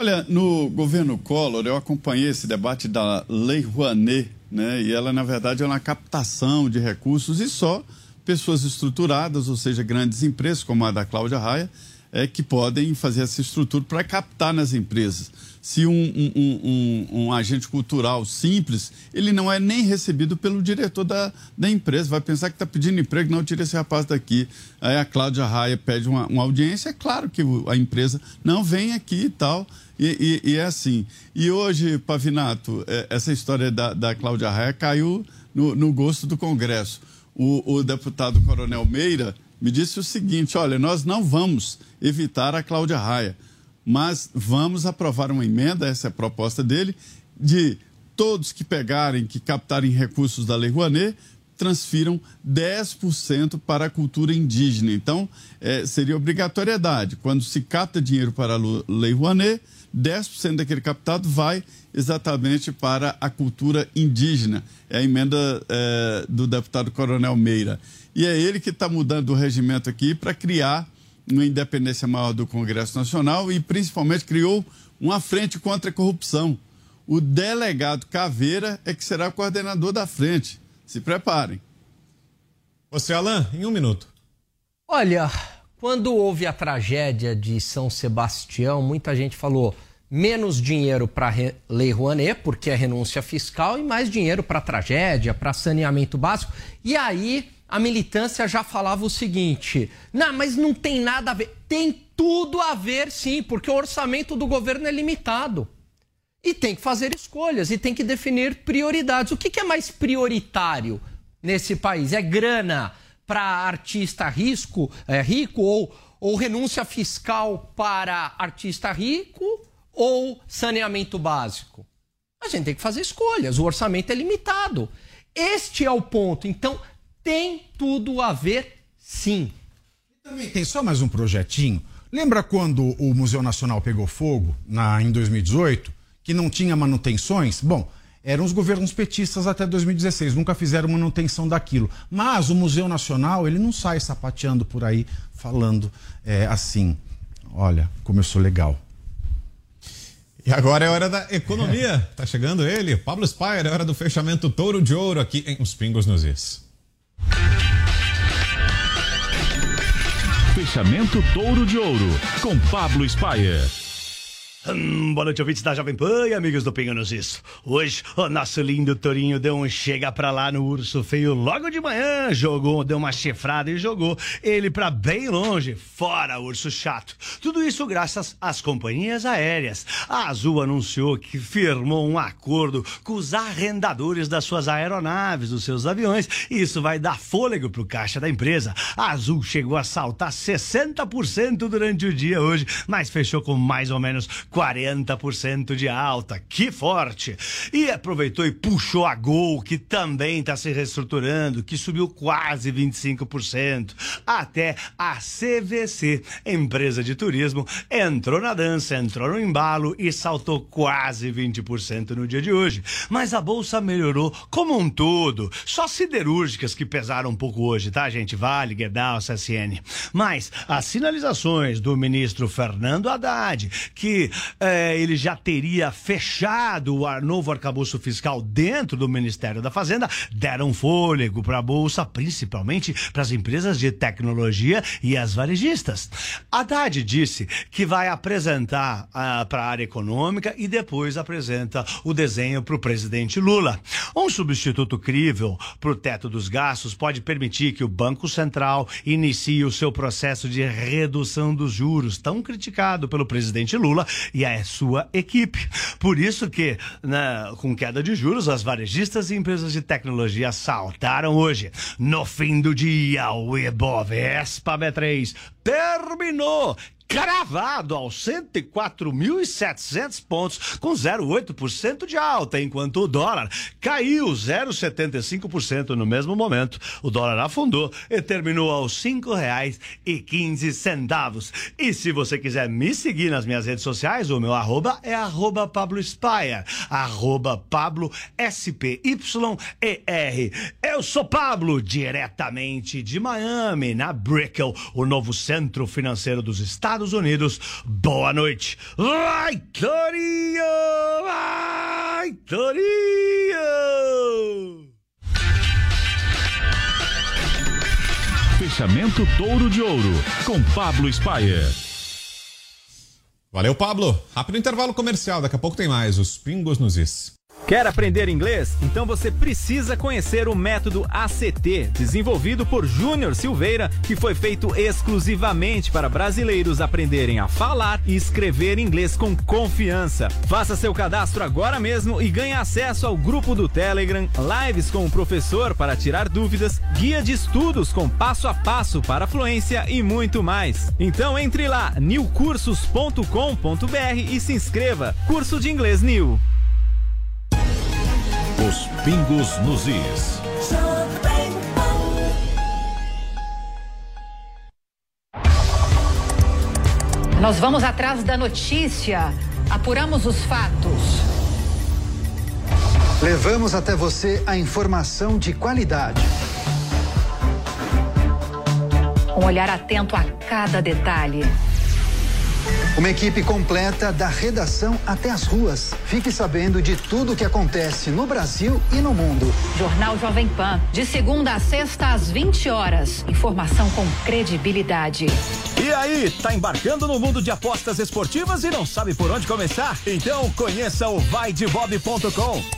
Olha, no governo Collor, eu acompanhei esse debate da Lei Rouanet, né? E ela, na verdade, é uma captação de recursos e só pessoas estruturadas, ou seja, grandes empresas, como a da Cláudia Raia, é, que podem fazer essa estrutura para captar nas empresas. Se um, um, um, um, agente cultural simples, ele não é nem recebido pelo diretor da, da empresa, vai pensar que está pedindo emprego, não, tira esse rapaz daqui. Aí a Cláudia Raia pede uma, uma audiência, é claro que a empresa não vem aqui e tal. E, e, e, é assim. E hoje, Pavinato, é, essa história da, da Cláudia Raia caiu no, no gosto do Congresso. O, o deputado Coronel Meira me disse o seguinte: olha, nós não vamos evitar a Cláudia Raia, mas vamos aprovar uma emenda, essa é a proposta dele, de todos que pegarem, que captarem recursos da Lei Rouanet, transfiram 10% para a cultura indígena. Então, é, seria obrigatoriedade. Quando se capta dinheiro para a Lei Rouanet, 10% daquele captado vai exatamente para a cultura indígena. É a emenda é, do deputado Coronel Meira. E é ele que está mudando o regimento aqui para criar uma independência maior do Congresso Nacional e principalmente criou uma frente contra a corrupção. O delegado Caveira é que será o coordenador da frente. Se preparem. Você, Alain, em um minuto. Olha, quando houve a tragédia de São Sebastião, muita gente falou menos dinheiro para Lei Rouanet, porque é renúncia fiscal, e mais dinheiro para tragédia, para saneamento básico. E aí a militância já falava o seguinte: não, mas não tem nada a ver. Tem tudo a ver, sim, porque o orçamento do governo é limitado. E tem que fazer escolhas e tem que definir prioridades. O que, que é mais prioritário nesse país? É grana para artista risco, é, rico ou, ou renúncia fiscal para artista rico ou saneamento básico? A gente tem que fazer escolhas. O orçamento é limitado. Este é o ponto. Então, tem tudo a ver, sim. Também tem só mais um projetinho. Lembra quando o Museu Nacional pegou fogo na, em 2018, que não tinha manutenções? Bom, eram os governos petistas até 2016, nunca fizeram manutenção daquilo. Mas o Museu Nacional, ele não sai sapateando por aí falando é, assim: olha, sou legal. E agora é hora da economia. Tá chegando ele, Pablo Spire, é hora do fechamento touro de ouro aqui em Os Pingos nos Is. Fechamento Touro de Ouro com Pablo Spire. Hum, boa noite, ouvintes da Jovem Pan e amigos do Pinga nos Isso. Hoje, o nosso lindo Torinho deu um chega pra lá no Urso Feio logo de manhã. Jogou, deu uma chifrada e jogou ele pra bem longe, fora Urso Chato. Tudo isso graças às companhias aéreas. A Azul anunciou que firmou um acordo com os arrendadores das suas aeronaves, dos seus aviões. E isso vai dar fôlego pro caixa da empresa. A Azul chegou a saltar 60% durante o dia hoje, mas fechou com mais ou menos 40% de alta. Que forte! E aproveitou e puxou a Gol, que também está se reestruturando, que subiu quase 25%. Até a CVC, empresa de turismo, entrou na dança, entrou no embalo e saltou quase 20% no dia de hoje. Mas a bolsa melhorou como um todo. Só siderúrgicas que pesaram um pouco hoje, tá, gente? Vale, Gerdau, CSN. Mas as sinalizações do ministro Fernando Haddad, que é, ele já teria fechado o novo arcabouço fiscal dentro do Ministério da Fazenda, deram fôlego para a Bolsa, principalmente para as empresas de tecnologia e as varejistas. Haddad disse que vai apresentar ah, para a área econômica e depois apresenta o desenho para o presidente Lula. Um substituto crível para o teto dos gastos pode permitir que o Banco Central inicie o seu processo de redução dos juros, tão criticado pelo presidente Lula e a sua equipe. Por isso que, né, com queda de juros, as varejistas e empresas de tecnologia saltaram hoje. No fim do dia, o Ibovespa B3 terminou cravado aos 104.700 pontos, com 0,8% de alta, enquanto o dólar caiu 0,75% no mesmo momento. O dólar afundou e terminou aos R$ 5,15. E se você quiser me seguir nas minhas redes sociais, o meu arroba é arroba Pablo Spire, arroba Pablo S-P-Y-E-R. Eu sou Pablo, diretamente de Miami, na Brickell, o novo centro financeiro dos Estados Estados Unidos. Boa noite. Vai, Torinho! Vai, Torinho! Fechamento Touro de Ouro com Pablo Spire. Valeu, Pablo. Rápido intervalo comercial, daqui a pouco tem mais. Os pingos nos is. Quer aprender inglês? Então você precisa conhecer o método ACT, desenvolvido por Júnior Silveira, que foi feito exclusivamente para brasileiros aprenderem a falar e escrever inglês com confiança. Faça seu cadastro agora mesmo e ganhe acesso ao grupo do Telegram, lives com o professor para tirar dúvidas, guia de estudos com passo a passo para fluência e muito mais. Então entre lá, newcursos.com.br e se inscreva. Curso de Inglês New. Os pingos nos is. Nós vamos atrás da notícia, apuramos os fatos. Levamos até você a informação de qualidade. Um olhar atento a cada detalhe. Uma equipe completa da redação até as ruas. Fique sabendo de tudo o que acontece no Brasil e no mundo. Jornal Jovem Pan, de segunda a sexta às 20 horas. Informação com credibilidade. E aí, tá embarcando no mundo de apostas esportivas e não sabe por onde começar? Então conheça o vaidebob.com.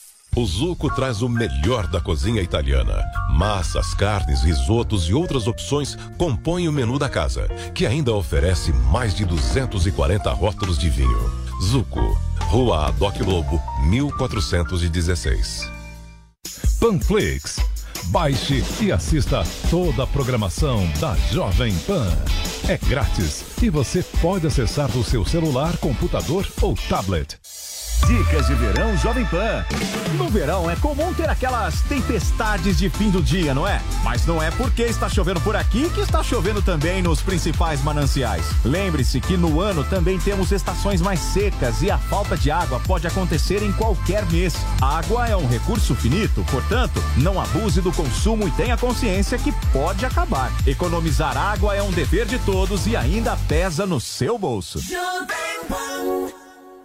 O Zuco traz o melhor da cozinha italiana. Massas, carnes, risotos e outras opções compõem o menu da casa, que ainda oferece mais de 240 rótulos de vinho. Zuco, Rua Adoc Lobo, 1416. Panflix. Baixe e assista toda a programação da Jovem Pan. É grátis e você pode acessar do seu celular, computador ou tablet. Dicas de verão Jovem Pan. No verão é comum ter aquelas tempestades de fim do dia, não é? Mas não é porque está chovendo por aqui que está chovendo também nos principais mananciais. Lembre-se que no ano também temos estações mais secas e a falta de água pode acontecer em qualquer mês. A água é um recurso finito, portanto, não abuse do consumo e tenha consciência que pode acabar. Economizar água é um dever de todos e ainda pesa no seu bolso.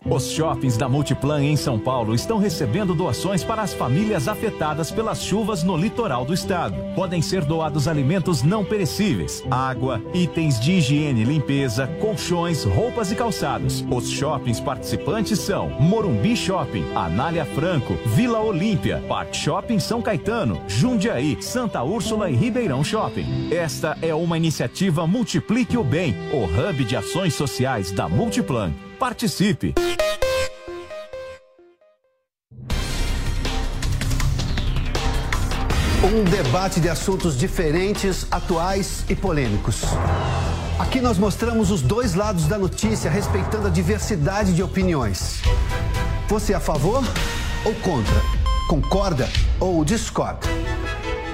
Os shoppings da Multiplan em São Paulo estão recebendo doações para as famílias afetadas pelas chuvas no litoral do estado. Podem ser doados alimentos não perecíveis, água, itens de higiene e limpeza, colchões, roupas e calçados. Os shoppings participantes são Morumbi Shopping, Anália Franco, Vila Olímpia, Park Shopping São Caetano, Jundiaí, Santa Úrsula e Ribeirão Shopping. Esta é uma iniciativa Multiplique o Bem, o hub de ações sociais da Multiplan. Participe! Um debate de assuntos diferentes, atuais e polêmicos. Aqui nós mostramos os dois lados da notícia, respeitando a diversidade de opiniões. Você é a favor ou contra? Concorda ou discorda?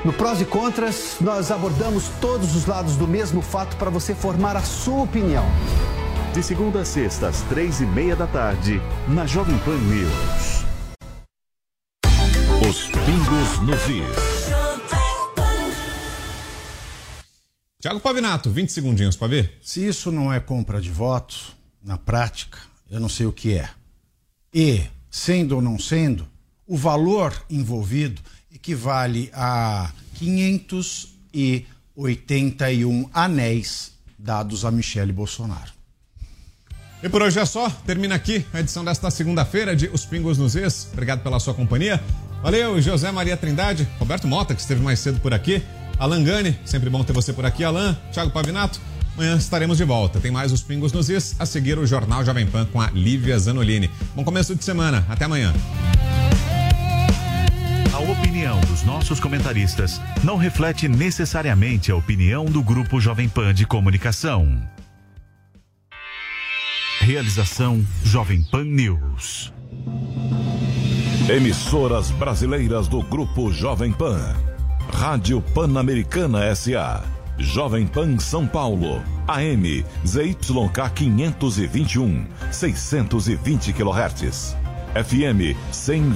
No Prós e Contras, nós abordamos todos os lados do mesmo fato para você formar a sua opinião. De segunda a sexta, às três e meia da tarde, na Jovem Pan News. Os pingos nos is. Tiago Pavinato, 20 segundinhos para ver. Se isso não é compra de votos, na prática, eu não sei o que é. E, sendo ou não sendo, o valor envolvido equivale a 581 anéis dados a Michele Bolsonaro. E por hoje é só. Termina aqui a edição desta segunda-feira de Os Pingos nos Is. Obrigado pela sua companhia. Valeu, José Maria Trindade, Roberto Mota, que esteve mais cedo por aqui. Alan Gani, sempre bom ter você por aqui, Alan. Thiago Pavinato, amanhã estaremos de volta. Tem mais os Pingos nos Is, a seguir o Jornal Jovem Pan com a Lívia Zanolini. Bom começo de semana, até amanhã. A opinião dos nossos comentaristas não reflete necessariamente a opinião do Grupo Jovem Pan de Comunicação. Realização Jovem Pan News. Emissoras brasileiras do Grupo Jovem Pan. Rádio Pan-Americana SA. Jovem Pan São Paulo. AM ZYK 521, 620 kHz. FM 100